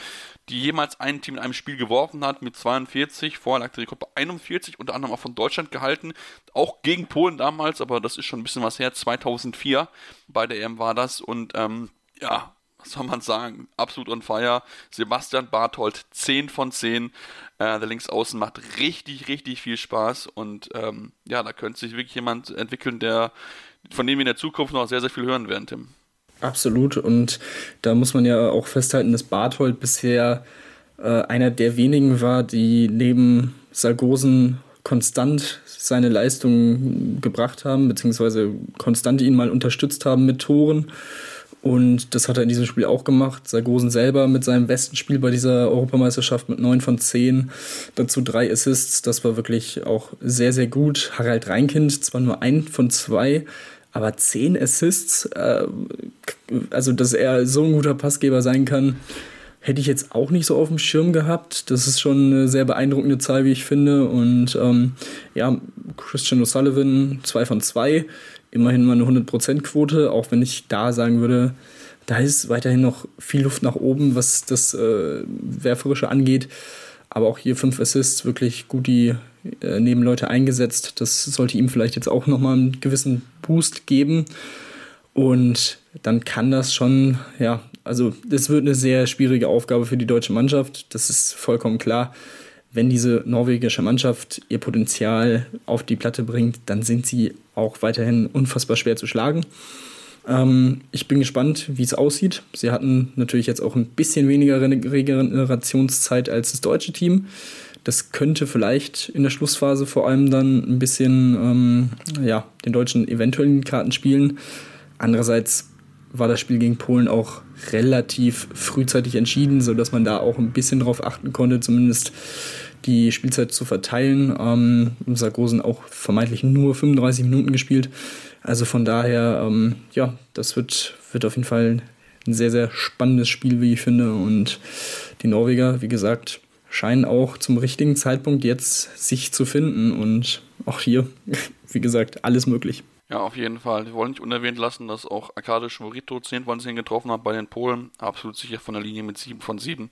die jemals ein Team in einem Spiel geworfen hat, mit 42. Vorher lag der Rekord bei 41, unter anderem auch von Deutschland gehalten, auch gegen Polen damals, aber das ist schon ein bisschen was her, 2004 bei der EM war das und ähm, ja, was soll man sagen, absolut on fire. Sebastian Barthold, 10 von 10. Äh, der Linksaußen macht richtig, richtig viel Spaß und ähm, ja, da könnte sich wirklich jemand entwickeln, der, von dem wir in der Zukunft noch sehr, sehr viel hören werden, Tim. Absolut und da muss man ja auch festhalten, dass Barthold bisher äh, einer der wenigen war, die neben Sargosen konstant seine Leistungen gebracht haben, beziehungsweise konstant ihn mal unterstützt haben mit Toren. Und das hat er in diesem Spiel auch gemacht. Sargosen selber mit seinem besten Spiel bei dieser Europameisterschaft mit 9 von 10. Dazu drei Assists. Das war wirklich auch sehr, sehr gut. Harald Reinkind zwar nur ein von zwei, aber zehn Assists. Äh, also, dass er so ein guter Passgeber sein kann, hätte ich jetzt auch nicht so auf dem Schirm gehabt. Das ist schon eine sehr beeindruckende Zahl, wie ich finde. Und ähm, ja, Christian O'Sullivan, zwei von zwei immerhin mal eine 100%-Quote, auch wenn ich da sagen würde, da ist weiterhin noch viel Luft nach oben, was das äh, Werferische angeht. Aber auch hier fünf Assists, wirklich gut die äh, Nebenleute eingesetzt. Das sollte ihm vielleicht jetzt auch nochmal einen gewissen Boost geben. Und dann kann das schon, ja, also das wird eine sehr schwierige Aufgabe für die deutsche Mannschaft. Das ist vollkommen klar wenn diese norwegische Mannschaft ihr Potenzial auf die Platte bringt, dann sind sie auch weiterhin unfassbar schwer zu schlagen. Ähm, ich bin gespannt, wie es aussieht. Sie hatten natürlich jetzt auch ein bisschen weniger Regenerationszeit als das deutsche Team. Das könnte vielleicht in der Schlussphase vor allem dann ein bisschen ähm, ja, den Deutschen eventuell in Karten spielen. Andererseits war das Spiel gegen Polen auch relativ frühzeitig entschieden, sodass man da auch ein bisschen drauf achten konnte, zumindest die Spielzeit zu verteilen. Ähm, Sargosen auch vermeintlich nur 35 Minuten gespielt. Also von daher, ähm, ja, das wird, wird auf jeden Fall ein sehr, sehr spannendes Spiel, wie ich finde. Und die Norweger, wie gesagt, scheinen auch zum richtigen Zeitpunkt jetzt sich zu finden. Und auch hier, wie gesagt, alles möglich. Ja, auf jeden Fall. Wir wollen nicht unerwähnt lassen, dass auch Arkadisch Morito 10 von 10 getroffen hat bei den Polen. Absolut sicher von der Linie mit 7 von 7. Und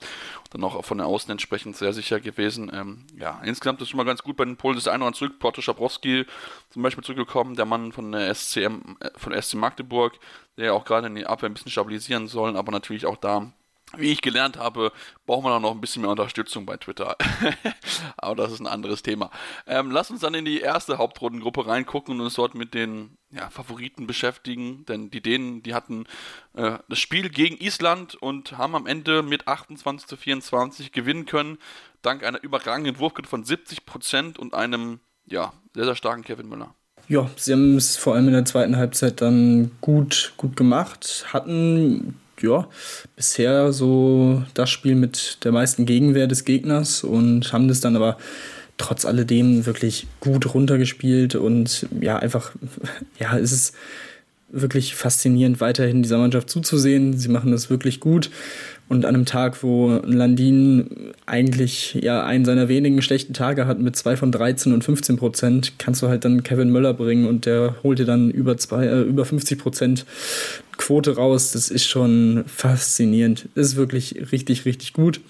dann auch von der Außen entsprechend sehr sicher gewesen. Ähm, ja, insgesamt ist schon mal ganz gut bei den Polen. Das eine oder zurück. Porto Schabrowski zum Beispiel zurückgekommen, der Mann von der SCM, äh, von SC Magdeburg, der auch gerade in die Abwehr ein bisschen stabilisieren soll, aber natürlich auch da wie ich gelernt habe, braucht man auch noch ein bisschen mehr Unterstützung bei Twitter. Aber das ist ein anderes Thema. Ähm, lass uns dann in die erste Hauptrundengruppe reingucken und uns dort mit den ja, Favoriten beschäftigen. Denn die Dänen, die hatten äh, das Spiel gegen Island und haben am Ende mit 28 zu 24 gewinnen können. Dank einer überragenden Wurfquote von 70 Prozent und einem ja, sehr, sehr starken Kevin Müller. Ja, sie haben es vor allem in der zweiten Halbzeit dann gut, gut gemacht, hatten ja, bisher so das Spiel mit der meisten Gegenwehr des Gegners und haben das dann aber trotz alledem wirklich gut runtergespielt und ja, einfach, ja, es ist wirklich faszinierend, weiterhin dieser Mannschaft zuzusehen. Sie machen das wirklich gut. Und an einem Tag, wo Landin eigentlich ja einen seiner wenigen schlechten Tage hat mit zwei von 13 und 15 Prozent, kannst du halt dann Kevin Möller bringen und der holt dir dann über, zwei, äh, über 50 Prozent Quote raus. Das ist schon faszinierend. Ist wirklich richtig, richtig gut.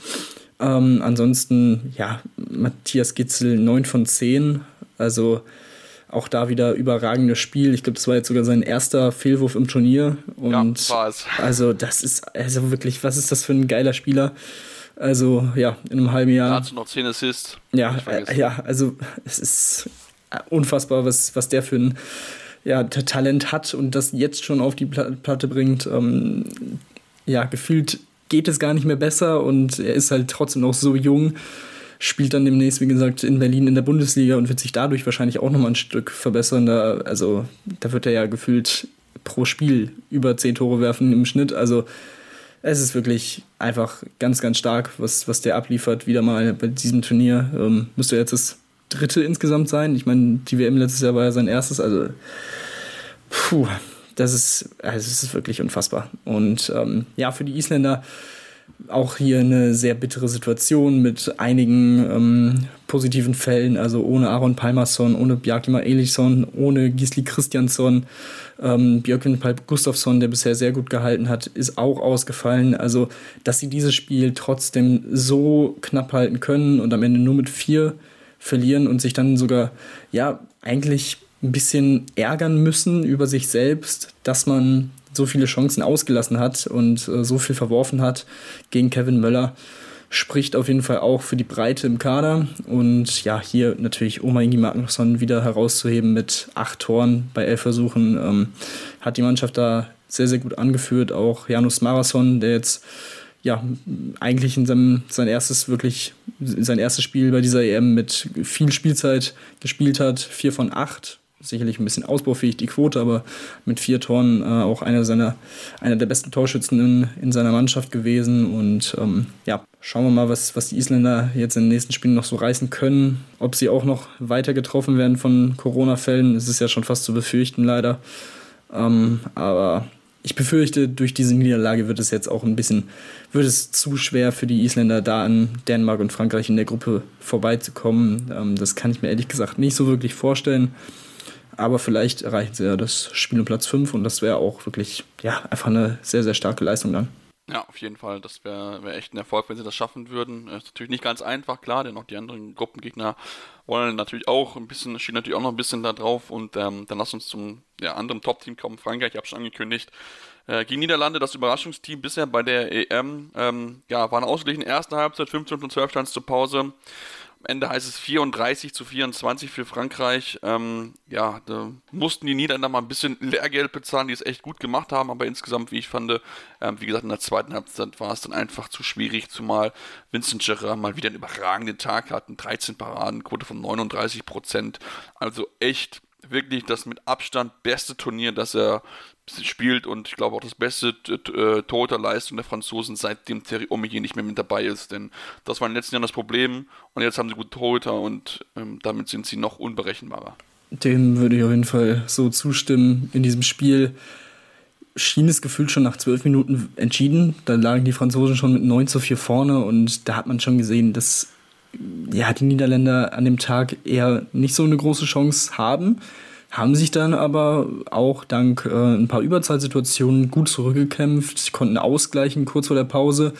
Ähm, ansonsten, ja, Matthias Gitzel 9 von 10. Also auch da wieder überragendes Spiel. Ich glaube, das war jetzt sogar sein erster Fehlwurf im Turnier. Und ja, war es. Also, das ist also wirklich, was ist das für ein geiler Spieler? Also, ja, in einem halben Jahr. Dazu noch 10 Assists. Ja, äh, ja, also es ist unfassbar, was, was der für ein ja, Talent hat und das jetzt schon auf die Platte bringt. Ähm, ja, gefühlt geht es gar nicht mehr besser und er ist halt trotzdem noch so jung spielt dann demnächst, wie gesagt, in Berlin in der Bundesliga und wird sich dadurch wahrscheinlich auch nochmal ein Stück verbessern. Da, also da wird er ja gefühlt pro Spiel über zehn Tore werfen im Schnitt. Also es ist wirklich einfach ganz, ganz stark, was, was der abliefert. Wieder mal bei diesem Turnier. Ähm, müsste jetzt das dritte insgesamt sein. Ich meine, die WM letztes Jahr war ja sein erstes. Also, puh, das ist, also das ist wirklich unfassbar. Und ähm, ja, für die Isländer auch hier eine sehr bittere Situation mit einigen ähm, positiven Fällen, also ohne Aaron Palmason, ohne Bjarkima Elisson, ohne Gisli Christiansson, ähm, Björkvin Palp Gustafsson, der bisher sehr gut gehalten hat, ist auch ausgefallen. Also, dass sie dieses Spiel trotzdem so knapp halten können und am Ende nur mit vier verlieren und sich dann sogar, ja, eigentlich ein bisschen ärgern müssen über sich selbst, dass man so viele Chancen ausgelassen hat und äh, so viel verworfen hat gegen Kevin Möller, spricht auf jeden Fall auch für die Breite im Kader. Und ja, hier natürlich Oma Ingi Magnusson wieder herauszuheben mit acht Toren bei elf Versuchen, ähm, hat die Mannschaft da sehr, sehr gut angeführt. Auch Janus Marathon, der jetzt ja, eigentlich in seinem, sein erstes wirklich, sein erstes Spiel bei dieser EM mit viel Spielzeit gespielt hat. Vier von acht, sicherlich ein bisschen ausbaufähig die Quote, aber mit vier Toren äh, auch einer seiner, einer der besten Torschützen in, in seiner Mannschaft gewesen. Und ähm, ja, schauen wir mal, was, was die Isländer jetzt in den nächsten Spielen noch so reißen können. Ob sie auch noch weiter getroffen werden von Corona-Fällen, ist es ja schon fast zu befürchten, leider. Ähm, aber ich befürchte, durch diese Niederlage wird es jetzt auch ein bisschen, wird es zu schwer für die Isländer, da an Dänemark und Frankreich in der Gruppe vorbeizukommen. Ähm, das kann ich mir ehrlich gesagt nicht so wirklich vorstellen aber vielleicht erreichen sie ja das Spiel um Platz 5 und das wäre auch wirklich, ja, einfach eine sehr, sehr starke Leistung dann. Ja, auf jeden Fall. Das wäre wär echt ein Erfolg, wenn sie das schaffen würden. Ist natürlich nicht ganz einfach, klar, denn auch die anderen Gruppengegner wollen natürlich auch ein bisschen, stehen natürlich auch noch ein bisschen da drauf. Und ähm, dann lass uns zum ja, anderen Top-Team kommen. Frankreich, ich habe schon angekündigt. Äh, gegen Niederlande, das Überraschungsteam bisher bei der EM, ähm, ja, war eine ausgeglichen erste Halbzeit, 15 und 12 stand zur Pause. Am Ende heißt es 34 zu 24 für Frankreich. Ähm, ja, da mussten die Niederländer mal ein bisschen Lehrgeld bezahlen, die es echt gut gemacht haben, aber insgesamt, wie ich fand, ähm, wie gesagt, in der zweiten Halbzeit war es dann einfach zu schwierig, zumal Vincent Gerard mal wieder einen überragenden Tag hatten, 13 Paraden, Quote von 39 Prozent. Also echt wirklich das mit Abstand beste Turnier, das er spielt und ich glaube auch das beste äh, Torhüterleistung der Franzosen, seitdem Thierry Omeyer nicht mehr mit dabei ist. Denn das war in den letzten Jahren das Problem und jetzt haben sie gute Torhüter und ähm, damit sind sie noch unberechenbarer. Dem würde ich auf jeden Fall so zustimmen. In diesem Spiel schien es gefühlt schon nach zwölf Minuten entschieden. Da lagen die Franzosen schon mit 9 zu 4 vorne und da hat man schon gesehen, dass ja, die Niederländer an dem Tag eher nicht so eine große Chance haben haben sich dann aber auch dank äh, ein paar Überzahlsituationen gut zurückgekämpft, konnten ausgleichen kurz vor der Pause,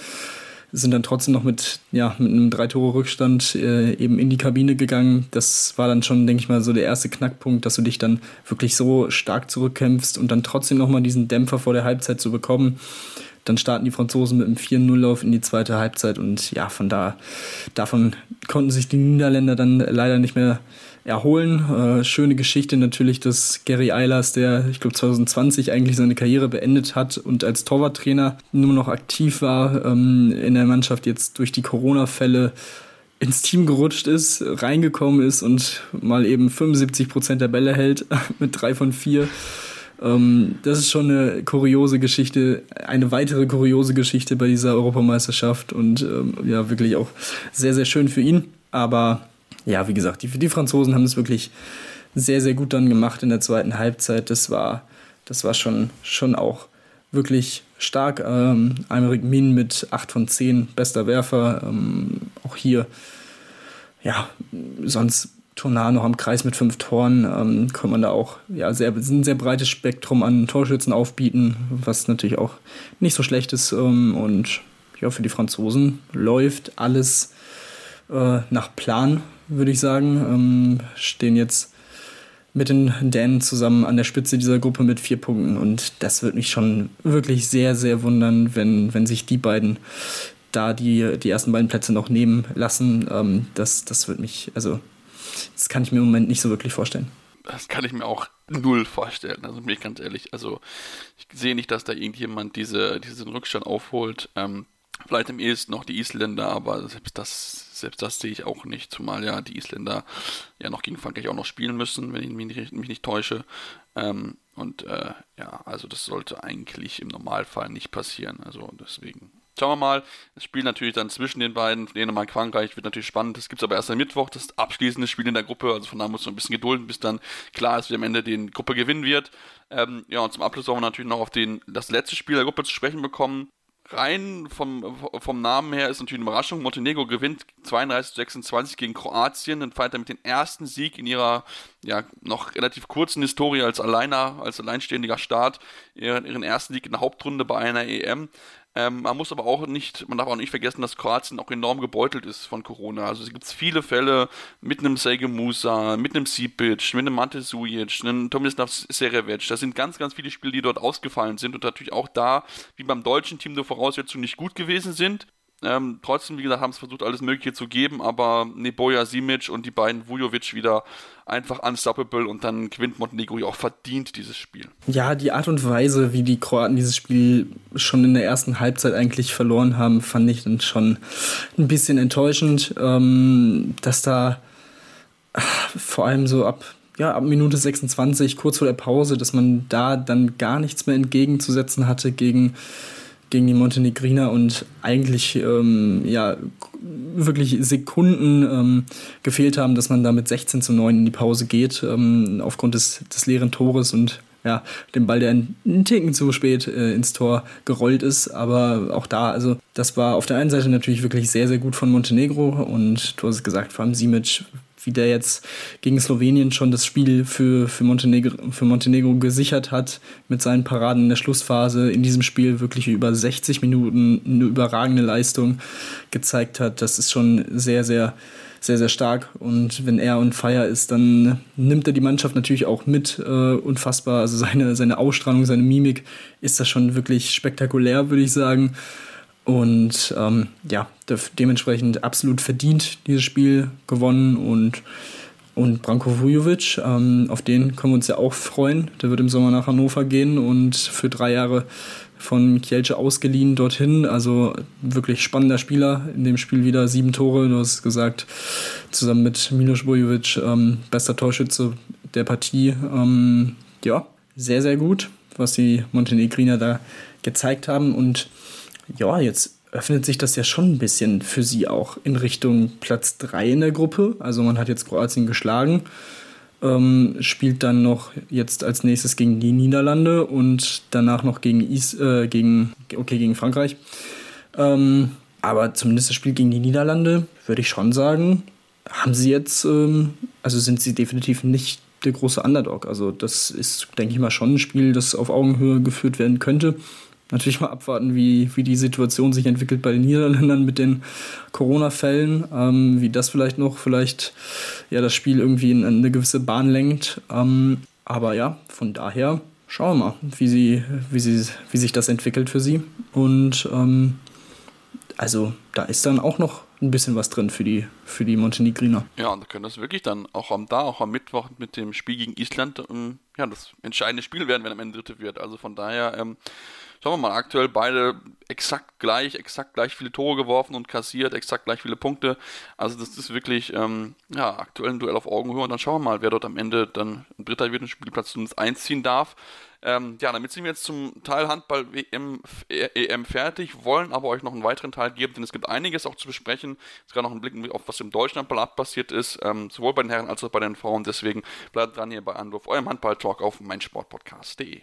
sind dann trotzdem noch mit, ja, mit einem Drei-Tore-Rückstand äh, eben in die Kabine gegangen. Das war dann schon, denke ich mal, so der erste Knackpunkt, dass du dich dann wirklich so stark zurückkämpfst und dann trotzdem nochmal diesen Dämpfer vor der Halbzeit zu bekommen. Dann starten die Franzosen mit einem 4-0-Lauf in die zweite Halbzeit und ja, von da, davon konnten sich die Niederländer dann leider nicht mehr erholen. Äh, schöne Geschichte natürlich, dass Gary Eilers, der ich glaube 2020 eigentlich seine Karriere beendet hat und als Torwarttrainer nur noch aktiv war ähm, in der Mannschaft, jetzt durch die Corona-Fälle ins Team gerutscht ist, reingekommen ist und mal eben 75 Prozent der Bälle hält mit drei von vier. Ähm, das ist schon eine kuriose Geschichte, eine weitere kuriose Geschichte bei dieser Europameisterschaft und ähm, ja, wirklich auch sehr, sehr schön für ihn. Aber ja, wie gesagt, die, die Franzosen haben es wirklich sehr, sehr gut dann gemacht in der zweiten Halbzeit. Das war, das war schon, schon auch wirklich stark. Ähm, Aymeric Min mit 8 von 10, bester Werfer. Ähm, auch hier, ja, sonst Tonar noch am Kreis mit fünf Toren, ähm, kann man da auch ja, sehr, ein sehr breites Spektrum an Torschützen aufbieten, was natürlich auch nicht so schlecht ist. Ähm, und ja, für die Franzosen läuft alles äh, nach Plan, würde ich sagen. Ähm, stehen jetzt mit den Dänen zusammen an der Spitze dieser Gruppe mit vier Punkten. Und das würde mich schon wirklich sehr, sehr wundern, wenn, wenn sich die beiden da die, die ersten beiden Plätze noch nehmen lassen. Ähm, das, das würde mich, also, das kann ich mir im Moment nicht so wirklich vorstellen. Das kann ich mir auch null vorstellen, also bin ich ganz ehrlich. Also, ich sehe nicht, dass da irgendjemand diese, diesen Rückstand aufholt. Ähm, vielleicht im ehesten noch die Isländer, aber selbst das selbst das sehe ich auch nicht, zumal ja die Isländer ja noch gegen Frankreich auch noch spielen müssen, wenn ich mich nicht, mich nicht täusche. Ähm, und äh, ja, also das sollte eigentlich im Normalfall nicht passieren. Also deswegen Schauen wir mal. Das Spiel natürlich dann zwischen den beiden, Dänemark, Frankreich, wird natürlich spannend. Das gibt es aber erst am Mittwoch, das abschließende Spiel in der Gruppe. Also von da muss man ein bisschen gedulden, bis dann klar ist, wie am Ende die Gruppe gewinnen wird. Ähm, ja, und zum Abschluss wollen wir natürlich noch auf den, das letzte Spiel der Gruppe zu sprechen bekommen rein vom, vom Namen her ist natürlich eine Überraschung. Montenegro gewinnt 32 zu 26 gegen Kroatien und feiert damit den ersten Sieg in ihrer ja, noch relativ kurzen Historie als Alleiner, als alleinstehender Staat, ihren, ihren ersten Sieg in der Hauptrunde bei einer EM. Ähm, man muss aber auch nicht, man darf auch nicht vergessen, dass Kroatien auch enorm gebeutelt ist von Corona. Also es gibt viele Fälle mit einem Sege Musa, mit einem Sipic, mit einem Mante Sujic, einem Tomislav Serevic. Das sind ganz, ganz viele Spiele, die dort ausgefallen sind und natürlich auch da, wie beim deutschen Team, die Voraussetzungen nicht gut gewesen sind. Ähm, trotzdem, wie gesagt, haben es versucht, alles Mögliche zu geben, aber Neboja Simic und die beiden Vujovic wieder einfach unstoppable und dann gewinnt Montenegro auch verdient dieses Spiel. Ja, die Art und Weise, wie die Kroaten dieses Spiel schon in der ersten Halbzeit eigentlich verloren haben, fand ich dann schon ein bisschen enttäuschend, ähm, dass da vor allem so ab ja, ab Minute 26, kurz vor der Pause, dass man da dann gar nichts mehr entgegenzusetzen hatte gegen gegen die Montenegriner und eigentlich ähm, ja wirklich Sekunden ähm, gefehlt haben, dass man da mit 16 zu 9 in die Pause geht, ähm, aufgrund des, des leeren Tores und ja, dem Ball, der einen Ticken zu spät äh, ins Tor gerollt ist. Aber auch da, also das war auf der einen Seite natürlich wirklich sehr, sehr gut von Montenegro und du hast es gesagt, vor allem Simic wie der jetzt gegen Slowenien schon das Spiel für, für, Montenegro, für Montenegro gesichert hat, mit seinen Paraden in der Schlussphase, in diesem Spiel wirklich über 60 Minuten eine überragende Leistung gezeigt hat. Das ist schon sehr, sehr, sehr, sehr stark. Und wenn er on fire ist, dann nimmt er die Mannschaft natürlich auch mit. Äh, unfassbar. Also seine, seine Ausstrahlung, seine Mimik ist das schon wirklich spektakulär, würde ich sagen. Und ähm, ja, dementsprechend absolut verdient dieses Spiel gewonnen und, und Branko Vujovic, ähm, auf den können wir uns ja auch freuen. Der wird im Sommer nach Hannover gehen und für drei Jahre von Kielce ausgeliehen dorthin. Also wirklich spannender Spieler. In dem Spiel wieder sieben Tore, du hast gesagt, zusammen mit Milos Bojovic, ähm, bester Torschütze der Partie. Ähm, ja, sehr, sehr gut, was die Montenegriner da gezeigt haben. Und ja, jetzt öffnet sich das ja schon ein bisschen für sie auch in Richtung Platz 3 in der Gruppe. Also man hat jetzt Kroatien geschlagen, ähm, spielt dann noch jetzt als nächstes gegen die Niederlande und danach noch gegen, Is äh, gegen, okay, gegen Frankreich. Ähm, aber zumindest das Spiel gegen die Niederlande, würde ich schon sagen, haben sie jetzt, ähm, also sind sie definitiv nicht der große Underdog. Also das ist, denke ich mal, schon ein Spiel, das auf Augenhöhe geführt werden könnte natürlich mal abwarten, wie, wie die Situation sich entwickelt bei den Niederländern mit den Corona-Fällen, ähm, wie das vielleicht noch vielleicht ja das Spiel irgendwie in eine gewisse Bahn lenkt. Ähm, aber ja, von daher schauen wir mal, wie, sie, wie, sie, wie sich das entwickelt für sie. Und ähm, also da ist dann auch noch ein bisschen was drin für die, für die Montenegriner. Ja, und da können das wirklich dann auch am da, auch am Mittwoch mit dem Spiel gegen Island, ähm, ja, das entscheidende Spiel werden, wenn am Ende Dritte wird. Also von daher, ähm, schauen wir mal, aktuell beide exakt gleich, exakt gleich viele Tore geworfen und kassiert, exakt gleich viele Punkte. Also das ist wirklich, ähm, ja, aktuell ein Duell auf Augenhöhe und dann schauen wir mal, wer dort am Ende dann ein Dritter wird und Spielplatz zumindest einziehen darf. Ähm, ja, damit sind wir jetzt zum Teil Handball WM, EM fertig, wollen aber euch noch einen weiteren Teil geben, denn es gibt einiges auch zu besprechen. Jetzt gerade noch einen Blick auf was im Deutschlandball passiert ist, ähm, sowohl bei den Herren als auch bei den Frauen. Deswegen bleibt dran hier bei Anruf, eurem Handball-Talk auf meinsportpodcast.de.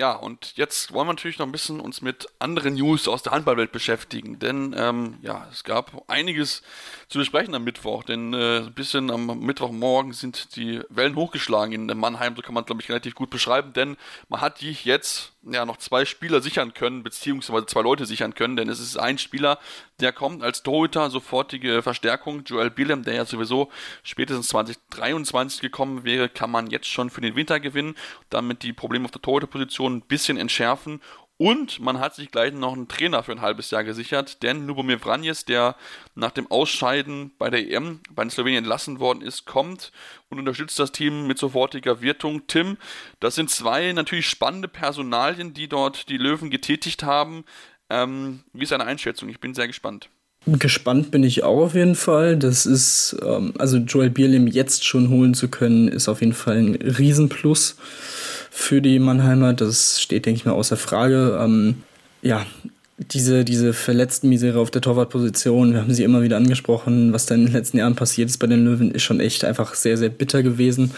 Ja, und jetzt wollen wir natürlich noch ein bisschen uns mit anderen News aus der Handballwelt beschäftigen, denn ähm, ja, es gab einiges zu besprechen am Mittwoch, denn äh, ein bisschen am Mittwochmorgen sind die Wellen hochgeschlagen in Mannheim, so kann man glaube ich relativ gut beschreiben, denn man hat die jetzt ja, noch zwei Spieler sichern können, beziehungsweise zwei Leute sichern können, denn es ist ein Spieler, der kommt als Torhüter, sofortige Verstärkung. Joel Billem, der ja sowieso spätestens 2023 gekommen wäre, kann man jetzt schon für den Winter gewinnen, damit die Probleme auf der Torhüterposition ein bisschen entschärfen und man hat sich gleich noch einen Trainer für ein halbes Jahr gesichert, denn Lubomir Vranjes, der nach dem Ausscheiden bei der EM bei den Slowenien entlassen worden ist, kommt und unterstützt das Team mit sofortiger Wirtung. Tim, das sind zwei natürlich spannende Personalien, die dort die Löwen getätigt haben. Ähm, wie ist deine Einschätzung? Ich bin sehr gespannt. Gespannt bin ich auch auf jeden Fall. Das ist, ähm, also Joel Bierlim jetzt schon holen zu können, ist auf jeden Fall ein Riesenplus für die Mannheimer. Das steht, denke ich mal, außer Frage. Ähm, ja, diese, diese verletzten Misere auf der Torwartposition, wir haben sie immer wieder angesprochen, was da in den letzten Jahren passiert ist bei den Löwen, ist schon echt einfach sehr, sehr bitter gewesen.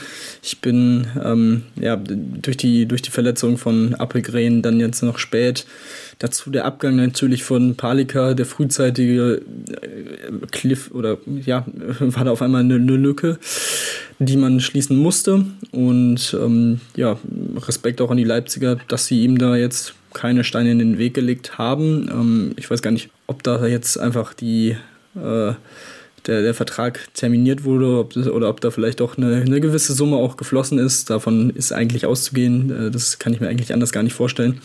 Ich bin ähm, ja, durch, die, durch die Verletzung von Appelgren dann jetzt noch spät. Dazu der Abgang natürlich von Palika, der frühzeitige äh, Cliff oder ja, war da auf einmal eine, eine Lücke, die man schließen musste. Und ähm, ja, Respekt auch an die Leipziger, dass sie ihm da jetzt keine Steine in den Weg gelegt haben. Ähm, ich weiß gar nicht, ob da jetzt einfach die, äh, der, der Vertrag terminiert wurde ob das, oder ob da vielleicht auch eine, eine, gewisse Summe auch geflossen ist. Davon ist eigentlich auszugehen. Äh, das kann ich mir eigentlich anders gar nicht vorstellen.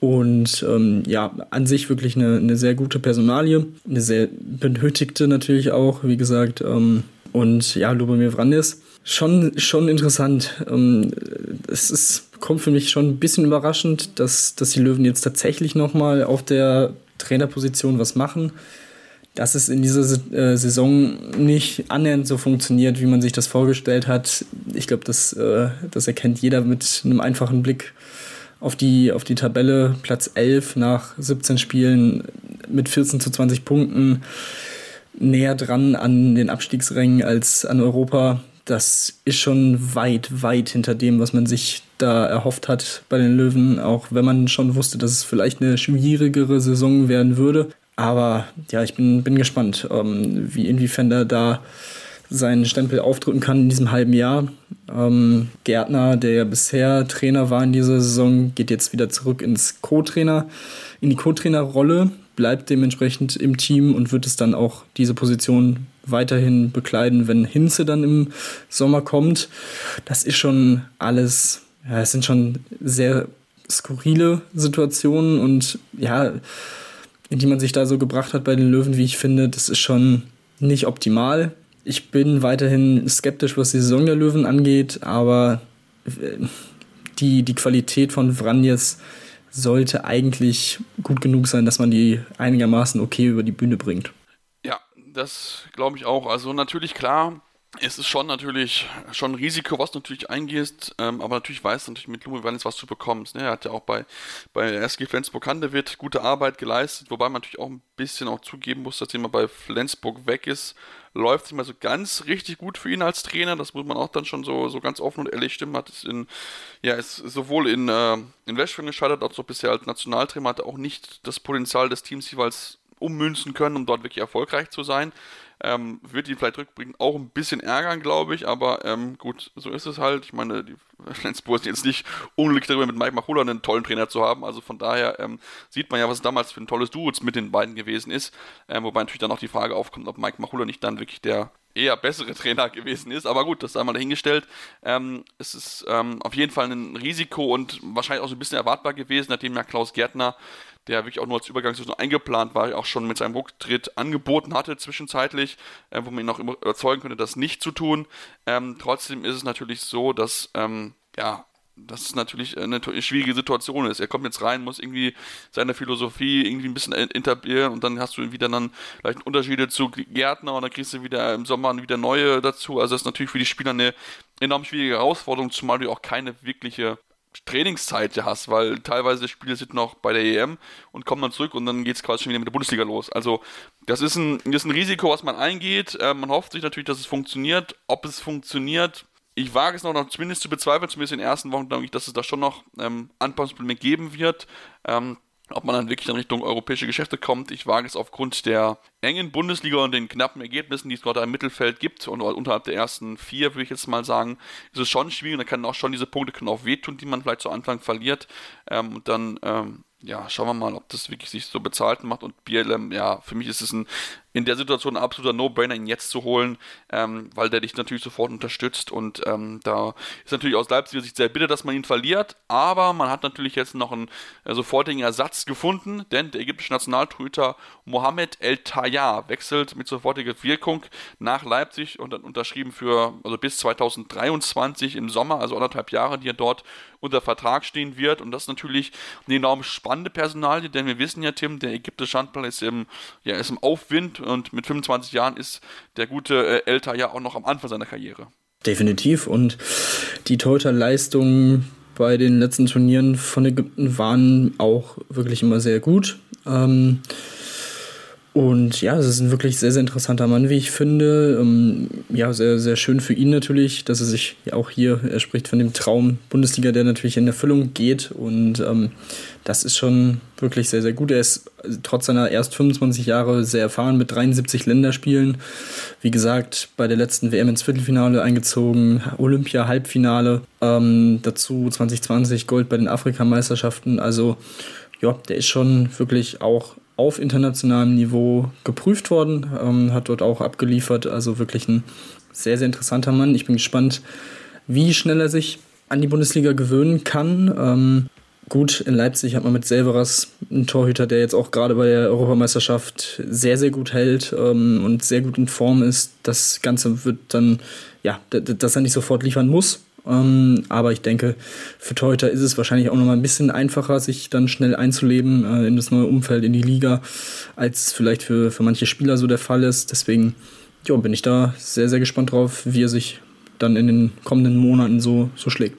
Und ähm, ja, an sich wirklich eine, eine sehr gute Personalie, eine sehr benötigte natürlich auch, wie gesagt. Ähm, und ja, Lubomir Vrandes, schon, schon interessant. Ähm, es ist kommt für mich schon ein bisschen überraschend, dass, dass die Löwen jetzt tatsächlich nochmal auf der Trainerposition was machen. Dass es in dieser äh, Saison nicht annähernd so funktioniert, wie man sich das vorgestellt hat. Ich glaube, das, äh, das erkennt jeder mit einem einfachen Blick auf die, auf die Tabelle. Platz 11 nach 17 Spielen mit 14 zu 20 Punkten. Näher dran an den Abstiegsrängen als an Europa das ist schon weit, weit hinter dem, was man sich da erhofft hat bei den Löwen, auch wenn man schon wusste, dass es vielleicht eine schwierigere Saison werden würde. Aber ja, ich bin, bin gespannt, ähm, wie inwiefern er da seinen Stempel aufdrücken kann in diesem halben Jahr. Ähm, Gärtner, der ja bisher Trainer war in dieser Saison, geht jetzt wieder zurück ins Co-Trainer, in die Co-Trainer-Rolle, bleibt dementsprechend im Team und wird es dann auch diese Position weiterhin bekleiden, wenn Hinze dann im Sommer kommt. Das ist schon alles, ja, es sind schon sehr skurrile Situationen und ja, in die man sich da so gebracht hat bei den Löwen, wie ich finde, das ist schon nicht optimal. Ich bin weiterhin skeptisch, was die Saison der Löwen angeht, aber äh, die, die Qualität von Vranjes sollte eigentlich gut genug sein, dass man die einigermaßen okay über die Bühne bringt das glaube ich auch. Also natürlich klar, es ist schon natürlich schon ein Risiko, was du natürlich eingehst, ähm, aber natürlich weißt du natürlich mit Lume Wellens, was du bekommst. Ne? Er hat ja auch bei, bei SG Flensburg Handewitt gute Arbeit geleistet, wobei man natürlich auch ein bisschen auch zugeben muss, dass er bei Flensburg weg ist, läuft es nicht mehr so ganz richtig gut für ihn als Trainer. Das muss man auch dann schon so, so ganz offen und ehrlich stimmen. Hat es in, ja, ist sowohl in, äh, in Westfalen gescheitert, als auch bisher als Nationaltrainer hatte auch nicht das Potenzial des Teams jeweils ummünzen können, um dort wirklich erfolgreich zu sein. Ähm, wird ihn vielleicht rückbringen auch ein bisschen ärgern, glaube ich, aber ähm, gut, so ist es halt. Ich meine, die Flensburg ist jetzt nicht unglücklich darüber, mit Mike Machula einen tollen Trainer zu haben. Also von daher ähm, sieht man ja, was damals für ein tolles Duo mit den beiden gewesen ist. Ähm, wobei natürlich dann auch die Frage aufkommt, ob Mike Machula nicht dann wirklich der eher bessere Trainer gewesen ist. Aber gut, das sei mal dahingestellt. Ähm, es ist ähm, auf jeden Fall ein Risiko und wahrscheinlich auch so ein bisschen erwartbar gewesen, nachdem ja Klaus Gärtner der wirklich auch nur als Übergangssaison eingeplant war, auch schon mit seinem Rücktritt angeboten hatte zwischenzeitlich, äh, wo man ihn auch überzeugen könnte, das nicht zu tun. Ähm, trotzdem ist es natürlich so, dass ähm, ja, das ist natürlich eine schwierige Situation ist. Er kommt jetzt rein, muss irgendwie seine Philosophie irgendwie ein bisschen etablieren und dann hast du wieder dann vielleicht Unterschiede zu Gärtner und dann kriegst du wieder im Sommer wieder neue dazu. Also das ist natürlich für die Spieler eine enorm schwierige Herausforderung, zumal du auch keine wirkliche Trainingszeit hast, weil teilweise Spiele sind noch bei der EM und kommen dann zurück und dann geht es quasi schon wieder mit der Bundesliga los. Also das ist ein, das ist ein Risiko, was man eingeht. Äh, man hofft sich natürlich, dass es funktioniert. Ob es funktioniert, ich wage es noch, noch zumindest zu bezweifeln, zumindest in den ersten Wochen, denke ich, dass es da schon noch ähm, Anpassungsprobleme geben wird. Ähm, ob man dann wirklich in Richtung europäische Geschäfte kommt. Ich wage es aufgrund der engen Bundesliga und den knappen Ergebnissen, die es gerade im Mittelfeld gibt und unterhalb der ersten vier, würde ich jetzt mal sagen, ist es schon schwierig. Und da können auch schon diese Punkte können auch wehtun, die man vielleicht zu Anfang verliert. Ähm, und dann ähm, ja, schauen wir mal, ob das wirklich sich so bezahlt macht. Und BLM, ja, für mich ist es ein, in der Situation ein absoluter No-Brainer, ihn jetzt zu holen, ähm, weil der dich natürlich sofort unterstützt. Und ähm, da ist natürlich aus Leipziger Sicht sehr bitter, dass man ihn verliert. Aber man hat natürlich jetzt noch einen äh, sofortigen Ersatz gefunden, denn der ägyptische Nationaltorhüter Mohamed El Tayyar wechselt mit sofortiger Wirkung nach Leipzig und dann unterschrieben für, also bis 2023 im Sommer, also anderthalb Jahre, die er dort unter Vertrag stehen wird. Und das ist natürlich eine enorm spannende Personalie, denn wir wissen ja, Tim, der ägyptische Handball ist im, ja, ist im Aufwind und mit 25 Jahren ist der gute äh, Elter ja auch noch am Anfang seiner Karriere. Definitiv. Und die Torhüterleistungen bei den letzten Turnieren von Ägypten waren auch wirklich immer sehr gut. Ähm, und ja, es ist ein wirklich sehr, sehr interessanter Mann, wie ich finde. Ähm, ja, sehr, sehr schön für ihn natürlich, dass er sich auch hier, er spricht von dem Traum Bundesliga, der natürlich in Erfüllung geht. Und ähm, das ist schon wirklich sehr, sehr gut. Er ist trotz seiner erst 25 Jahre sehr erfahren mit 73 Länderspielen. Wie gesagt, bei der letzten WM ins Viertelfinale eingezogen, Olympia-Halbfinale. Ähm, dazu 2020 Gold bei den Afrikameisterschaften. Also ja, der ist schon wirklich auch auf internationalem Niveau geprüft worden, ähm, hat dort auch abgeliefert. Also wirklich ein sehr, sehr interessanter Mann. Ich bin gespannt, wie schnell er sich an die Bundesliga gewöhnen kann. Ähm, gut, in Leipzig hat man mit Selveras einen Torhüter, der jetzt auch gerade bei der Europameisterschaft sehr, sehr gut hält ähm, und sehr gut in Form ist. Das Ganze wird dann, ja, dass er nicht sofort liefern muss, ähm, aber ich denke, für Torhüter ist es wahrscheinlich auch noch mal ein bisschen einfacher, sich dann schnell einzuleben äh, in das neue Umfeld, in die Liga, als vielleicht für, für manche Spieler so der Fall ist. Deswegen jo, bin ich da sehr, sehr gespannt drauf, wie er sich dann in den kommenden Monaten so, so schlägt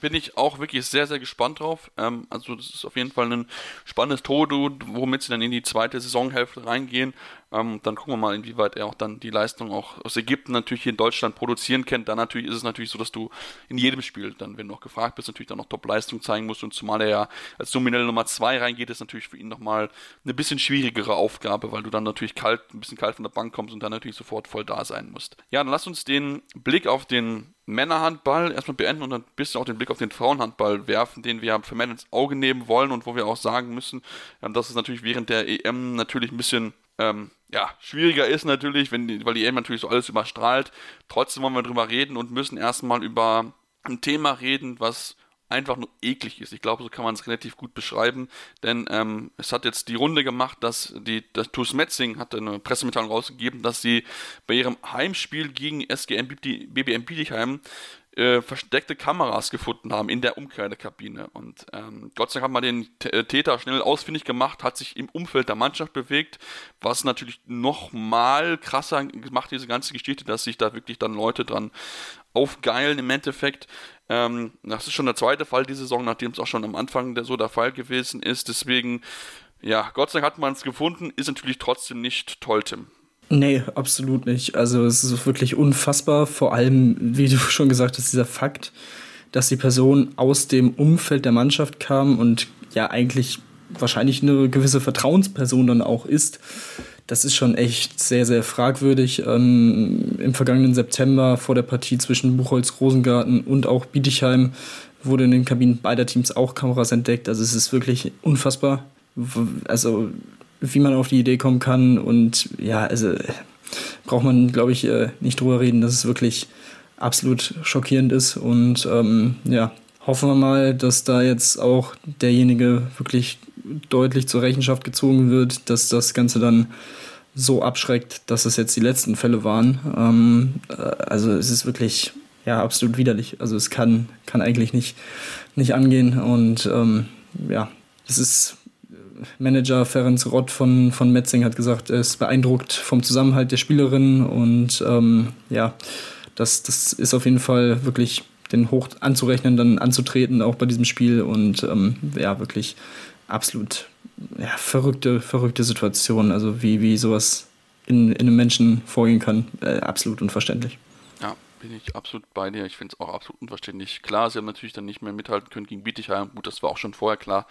bin ich auch wirklich sehr, sehr gespannt drauf. Ähm, also das ist auf jeden Fall ein spannendes Todo, womit sie dann in die zweite Saisonhälfte reingehen. Ähm, dann gucken wir mal, inwieweit er auch dann die Leistung auch aus Ägypten natürlich hier in Deutschland produzieren kann. Dann natürlich ist es natürlich so, dass du in jedem Spiel, dann, wenn du noch gefragt bist, natürlich dann noch Top-Leistung zeigen musst. Und zumal er ja als nominelle Nummer 2 reingeht, ist natürlich für ihn nochmal eine bisschen schwierigere Aufgabe, weil du dann natürlich kalt, ein bisschen kalt von der Bank kommst und dann natürlich sofort voll da sein musst. Ja, dann lass uns den Blick auf den Männerhandball erstmal beenden und dann ein bisschen auch den Blick auf den Frauenhandball werfen, den wir für Männer ins Auge nehmen wollen und wo wir auch sagen müssen, ähm, dass es natürlich während der EM natürlich ein bisschen ähm, ja, schwieriger ist natürlich, wenn weil die EM natürlich so alles überstrahlt. Trotzdem wollen wir drüber reden und müssen erstmal über ein Thema reden, was einfach nur eklig ist. Ich glaube, so kann man es relativ gut beschreiben, denn ähm, es hat jetzt die Runde gemacht, dass die das TuS Metzing hat eine Pressemitteilung rausgegeben, dass sie bei ihrem Heimspiel gegen SGM BBM Bietigheim äh, versteckte Kameras gefunden haben in der Umkleidekabine. Und ähm, Gott sei Dank hat man den äh, Täter schnell ausfindig gemacht, hat sich im Umfeld der Mannschaft bewegt, was natürlich nochmal krasser gemacht, diese ganze Geschichte, dass sich da wirklich dann Leute dran aufgeilen im Endeffekt. Ähm, das ist schon der zweite Fall diese Saison, nachdem es auch schon am Anfang der, so der Fall gewesen ist. Deswegen, ja, Gott sei Dank hat man es gefunden, ist natürlich trotzdem nicht toll, Tim. Nee, absolut nicht. Also es ist wirklich unfassbar, vor allem, wie du schon gesagt hast, dieser Fakt, dass die Person aus dem Umfeld der Mannschaft kam und ja eigentlich wahrscheinlich eine gewisse Vertrauensperson dann auch ist. Das ist schon echt sehr, sehr fragwürdig. Ähm, Im vergangenen September vor der Partie zwischen Buchholz, Rosengarten und auch Bietigheim wurde in den Kabinen beider Teams auch Kameras entdeckt. Also es ist wirklich unfassbar. Also wie man auf die Idee kommen kann. Und ja, also braucht man, glaube ich, äh, nicht drüber reden, dass es wirklich absolut schockierend ist. Und ähm, ja, hoffen wir mal, dass da jetzt auch derjenige wirklich deutlich zur Rechenschaft gezogen wird, dass das Ganze dann so abschreckt, dass es jetzt die letzten Fälle waren. Ähm, äh, also es ist wirklich ja absolut widerlich. Also es kann, kann eigentlich nicht, nicht angehen. Und ähm, ja, es ist Manager Ferenc Rott von, von Metzing hat gesagt, er ist beeindruckt vom Zusammenhalt der Spielerinnen und ähm, ja, das, das ist auf jeden Fall wirklich den hoch anzurechnen, dann anzutreten, auch bei diesem Spiel und ähm, ja, wirklich absolut ja, verrückte, verrückte Situation, also wie, wie sowas in, in einem Menschen vorgehen kann, äh, absolut unverständlich bin ich absolut bei dir. Ich finde es auch absolut unverständlich. Klar, sie haben natürlich dann nicht mehr mithalten können gegen Bietigheim. Gut, das war auch schon vorher klar.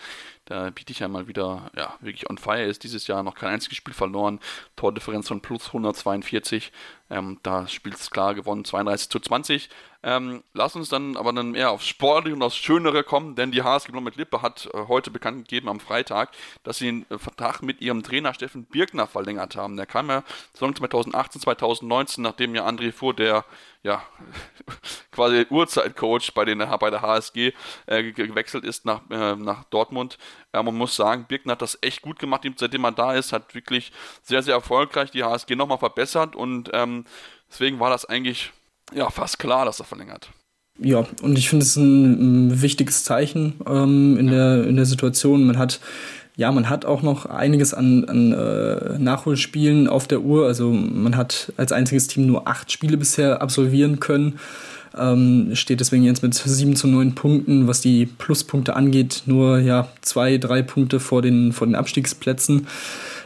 Der Bietigheim mal wieder ja, wirklich on fire ist. Dieses Jahr noch kein einziges Spiel verloren. Tordifferenz von plus 142. Ähm, da spielt es klar gewonnen, 32 zu 20. Ähm, lass uns dann aber dann eher aufs Sportliche und aufs Schönere kommen, denn die HSG mit Lippe hat äh, heute bekannt gegeben am Freitag, dass sie den äh, Vertrag mit ihrem Trainer Steffen Birkner verlängert haben. Der kam ja Saison 2018, 2019, nachdem ja André Fuhr, der ja quasi Urzeitcoach bei, den, bei der HSG äh, gewechselt ist nach, äh, nach Dortmund. Äh, man muss sagen, Birkner hat das echt gut gemacht, seitdem er da ist, hat wirklich sehr, sehr erfolgreich die HSG nochmal verbessert und ähm, deswegen war das eigentlich ja, fast klar, dass er verlängert. Ja, und ich finde es ein, ein, wichtiges Zeichen ähm, in, der, in der Situation. Man hat ja, man hat auch noch einiges an, an äh, Nachholspielen auf der Uhr. Also man hat als einziges Team nur acht Spiele bisher absolvieren können. Ähm, steht deswegen jetzt mit sieben zu neun Punkten, was die Pluspunkte angeht, nur ja zwei, drei Punkte vor den, vor den Abstiegsplätzen.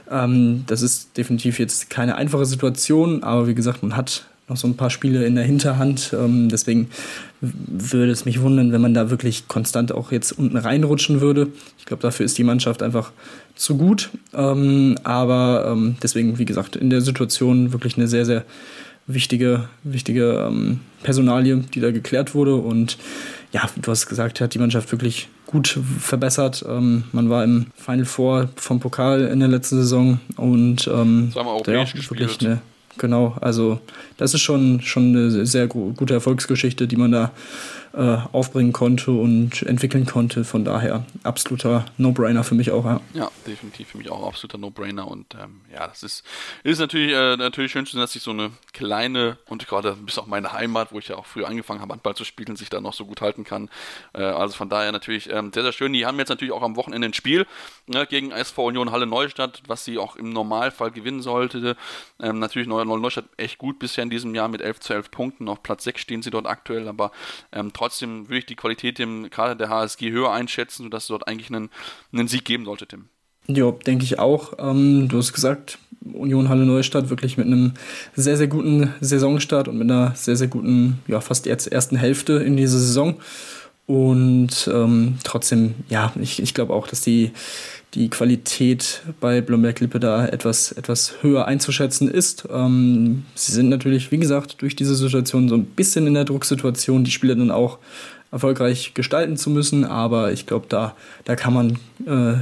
Ähm, das ist definitiv jetzt keine einfache Situation, aber wie gesagt, man hat noch so ein paar Spiele in der Hinterhand. Ähm, deswegen würde es mich wundern, wenn man da wirklich konstant auch jetzt unten reinrutschen würde. Ich glaube, dafür ist die Mannschaft einfach zu gut. Ähm, aber ähm, deswegen, wie gesagt, in der Situation wirklich eine sehr, sehr wichtige, wichtige ähm, Personalie, die da geklärt wurde. Und ja, du hast gesagt, hat die Mannschaft wirklich gut verbessert. Ähm, man war im Final Four vom Pokal in der letzten Saison und ähm, ja, wirklich eine Genau, also das ist schon, schon eine sehr gute Erfolgsgeschichte, die man da äh, aufbringen konnte und entwickeln konnte. Von daher absoluter No-Brainer für mich auch. Ja. ja, definitiv für mich auch absoluter No-Brainer. Und ähm, ja, das ist, ist natürlich, äh, natürlich schön zu sehen, dass sich so eine kleine und gerade bis auch meine Heimat, wo ich ja auch früher angefangen habe, Handball zu spielen, sich da noch so gut halten kann. Äh, also von daher natürlich ähm, sehr, sehr schön. Die haben jetzt natürlich auch am Wochenende ein Spiel ne, gegen SV Union Halle Neustadt, was sie auch im Normalfall gewinnen sollte. Ähm, natürlich Neustadt echt gut bisher in diesem Jahr mit 11 zu 11 Punkten. Auf Platz 6 stehen sie dort aktuell, aber ähm, trotzdem würde ich die Qualität im Kader der HSG höher einschätzen, sodass es dort eigentlich einen, einen Sieg geben sollte, Tim. Ja, denke ich auch. Ähm, du hast gesagt, Union Halle Neustadt wirklich mit einem sehr, sehr guten Saisonstart und mit einer sehr, sehr guten, ja, fast jetzt ersten Hälfte in dieser Saison. Und ähm, trotzdem, ja, ich, ich glaube auch, dass die, die Qualität bei Blomberg-Lippe da etwas, etwas höher einzuschätzen ist. Ähm, sie sind natürlich, wie gesagt, durch diese Situation so ein bisschen in der Drucksituation, die Spieler dann auch erfolgreich gestalten zu müssen, aber ich glaube, da, da kann man äh,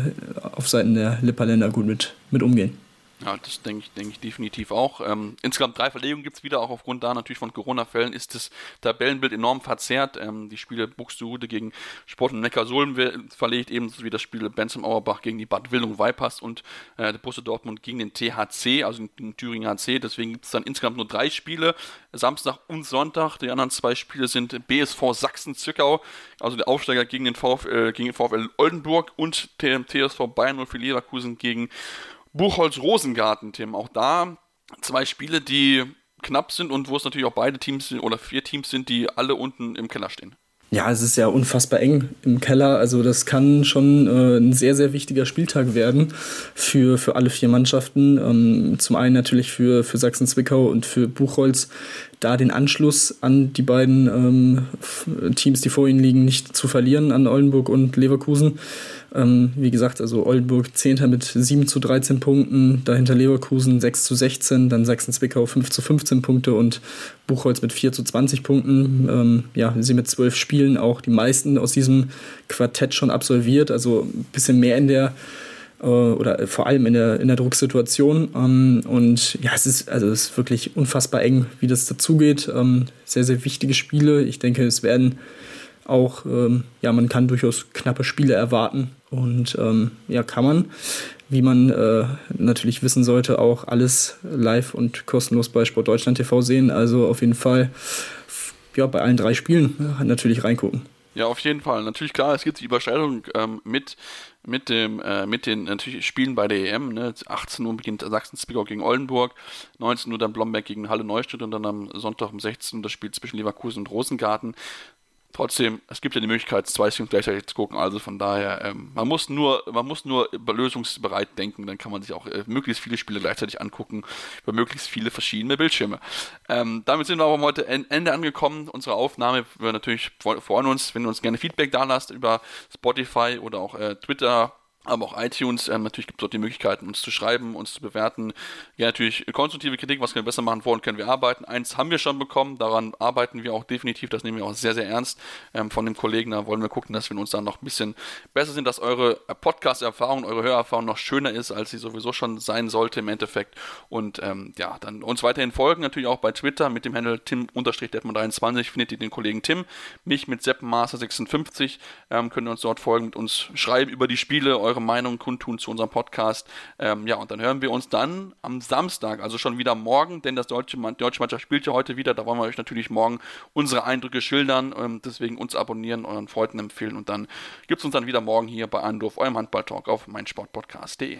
auf Seiten der Lipperländer gut mit, mit umgehen. Ja, das denke ich, denke ich definitiv auch. Ähm, insgesamt drei Verlegungen gibt es wieder, auch aufgrund da natürlich von Corona-Fällen ist das Tabellenbild enorm verzerrt. Ähm, die Spiele Buxtehude gegen Sport und Neckarsulm verlegt, ebenso wie das Spiel Bensheim Auerbach gegen die Bad Wildung Vipers und äh, der Borussia Dortmund gegen den THC, also den Thüringen HC. Deswegen gibt es dann insgesamt nur drei Spiele, Samstag und Sonntag. Die anderen zwei Spiele sind BSV Sachsen-Zwickau, also der Aufsteiger gegen den VfL, gegen den VfL Oldenburg und TSV Bayern 04 Leverkusen gegen Buchholz-Rosengarten, Tim. Auch da zwei Spiele, die knapp sind und wo es natürlich auch beide Teams sind oder vier Teams sind, die alle unten im Keller stehen. Ja, es ist ja unfassbar eng im Keller. Also das kann schon äh, ein sehr, sehr wichtiger Spieltag werden für, für alle vier Mannschaften. Ähm, zum einen natürlich für, für Sachsen-Zwickau und für Buchholz, da den Anschluss an die beiden ähm, Teams, die vor ihnen liegen, nicht zu verlieren, an Oldenburg und Leverkusen. Ähm, wie gesagt, also Oldenburg 10. mit 7 zu 13 Punkten, dahinter Leverkusen 6 zu 16, dann Sachsen-Zwickau 5 zu 15 Punkte und Buchholz mit 4 zu 20 Punkten. Ähm, ja, sie mit zwölf Spielen auch die meisten aus diesem Quartett schon absolviert, also ein bisschen mehr in der äh, oder vor allem in der, in der Drucksituation. Ähm, und ja, es ist, also es ist wirklich unfassbar eng, wie das dazugeht. Ähm, sehr, sehr wichtige Spiele. Ich denke, es werden auch, ähm, ja, man kann durchaus knappe Spiele erwarten. Und ähm, ja, kann man, wie man äh, natürlich wissen sollte, auch alles live und kostenlos bei Sport Deutschland TV sehen. Also auf jeden Fall ja, bei allen drei Spielen ja, natürlich reingucken. Ja, auf jeden Fall. Natürlich klar, es gibt die Überschneidung ähm, mit mit dem äh, mit den natürlich Spielen bei der EM. Ne? 18 Uhr beginnt Sachsen-Zwickau gegen Oldenburg, 19 Uhr dann Blomberg gegen Halle Neustadt und dann am Sonntag um 16 Uhr das Spiel zwischen Leverkusen und Rosengarten. Trotzdem, es gibt ja die Möglichkeit, zwei Streams gleichzeitig zu gucken, also von daher, ähm, man muss nur, man muss nur lösungsbereit denken, dann kann man sich auch äh, möglichst viele Spiele gleichzeitig angucken, über möglichst viele verschiedene Bildschirme. Ähm, damit sind wir aber heute Ende angekommen, unserer Aufnahme. Wir natürlich freuen uns, wenn ihr uns gerne Feedback da lasst über Spotify oder auch äh, Twitter, aber auch iTunes. Ähm, natürlich gibt es dort die Möglichkeiten, uns zu schreiben, uns zu bewerten. Ja, natürlich konstruktive Kritik, was können wir besser machen, woran können wir arbeiten. Eins haben wir schon bekommen, daran arbeiten wir auch definitiv, das nehmen wir auch sehr, sehr ernst ähm, von dem Kollegen. Da wollen wir gucken, dass wir uns dann noch ein bisschen besser sind, dass eure Podcast-Erfahrung, eure Hörerfahrung noch schöner ist, als sie sowieso schon sein sollte im Endeffekt. Und ähm, ja, dann uns weiterhin folgen, natürlich auch bei Twitter mit dem Handle tim-detman23 findet ihr den Kollegen Tim, mich mit seppmaster56, ähm, könnt ihr uns dort folgen, mit uns schreiben über die Spiele, eure Meinung kundtun zu unserem Podcast. Ähm, ja, und dann hören wir uns dann am Samstag, also schon wieder morgen, denn das deutsche, die deutsche Mannschaft spielt ja heute wieder. Da wollen wir euch natürlich morgen unsere Eindrücke schildern. Ähm, deswegen uns abonnieren, euren Freunden empfehlen und dann gibt es uns dann wieder morgen hier bei Andorf, eurem Handballtalk auf meinsportpodcast.de.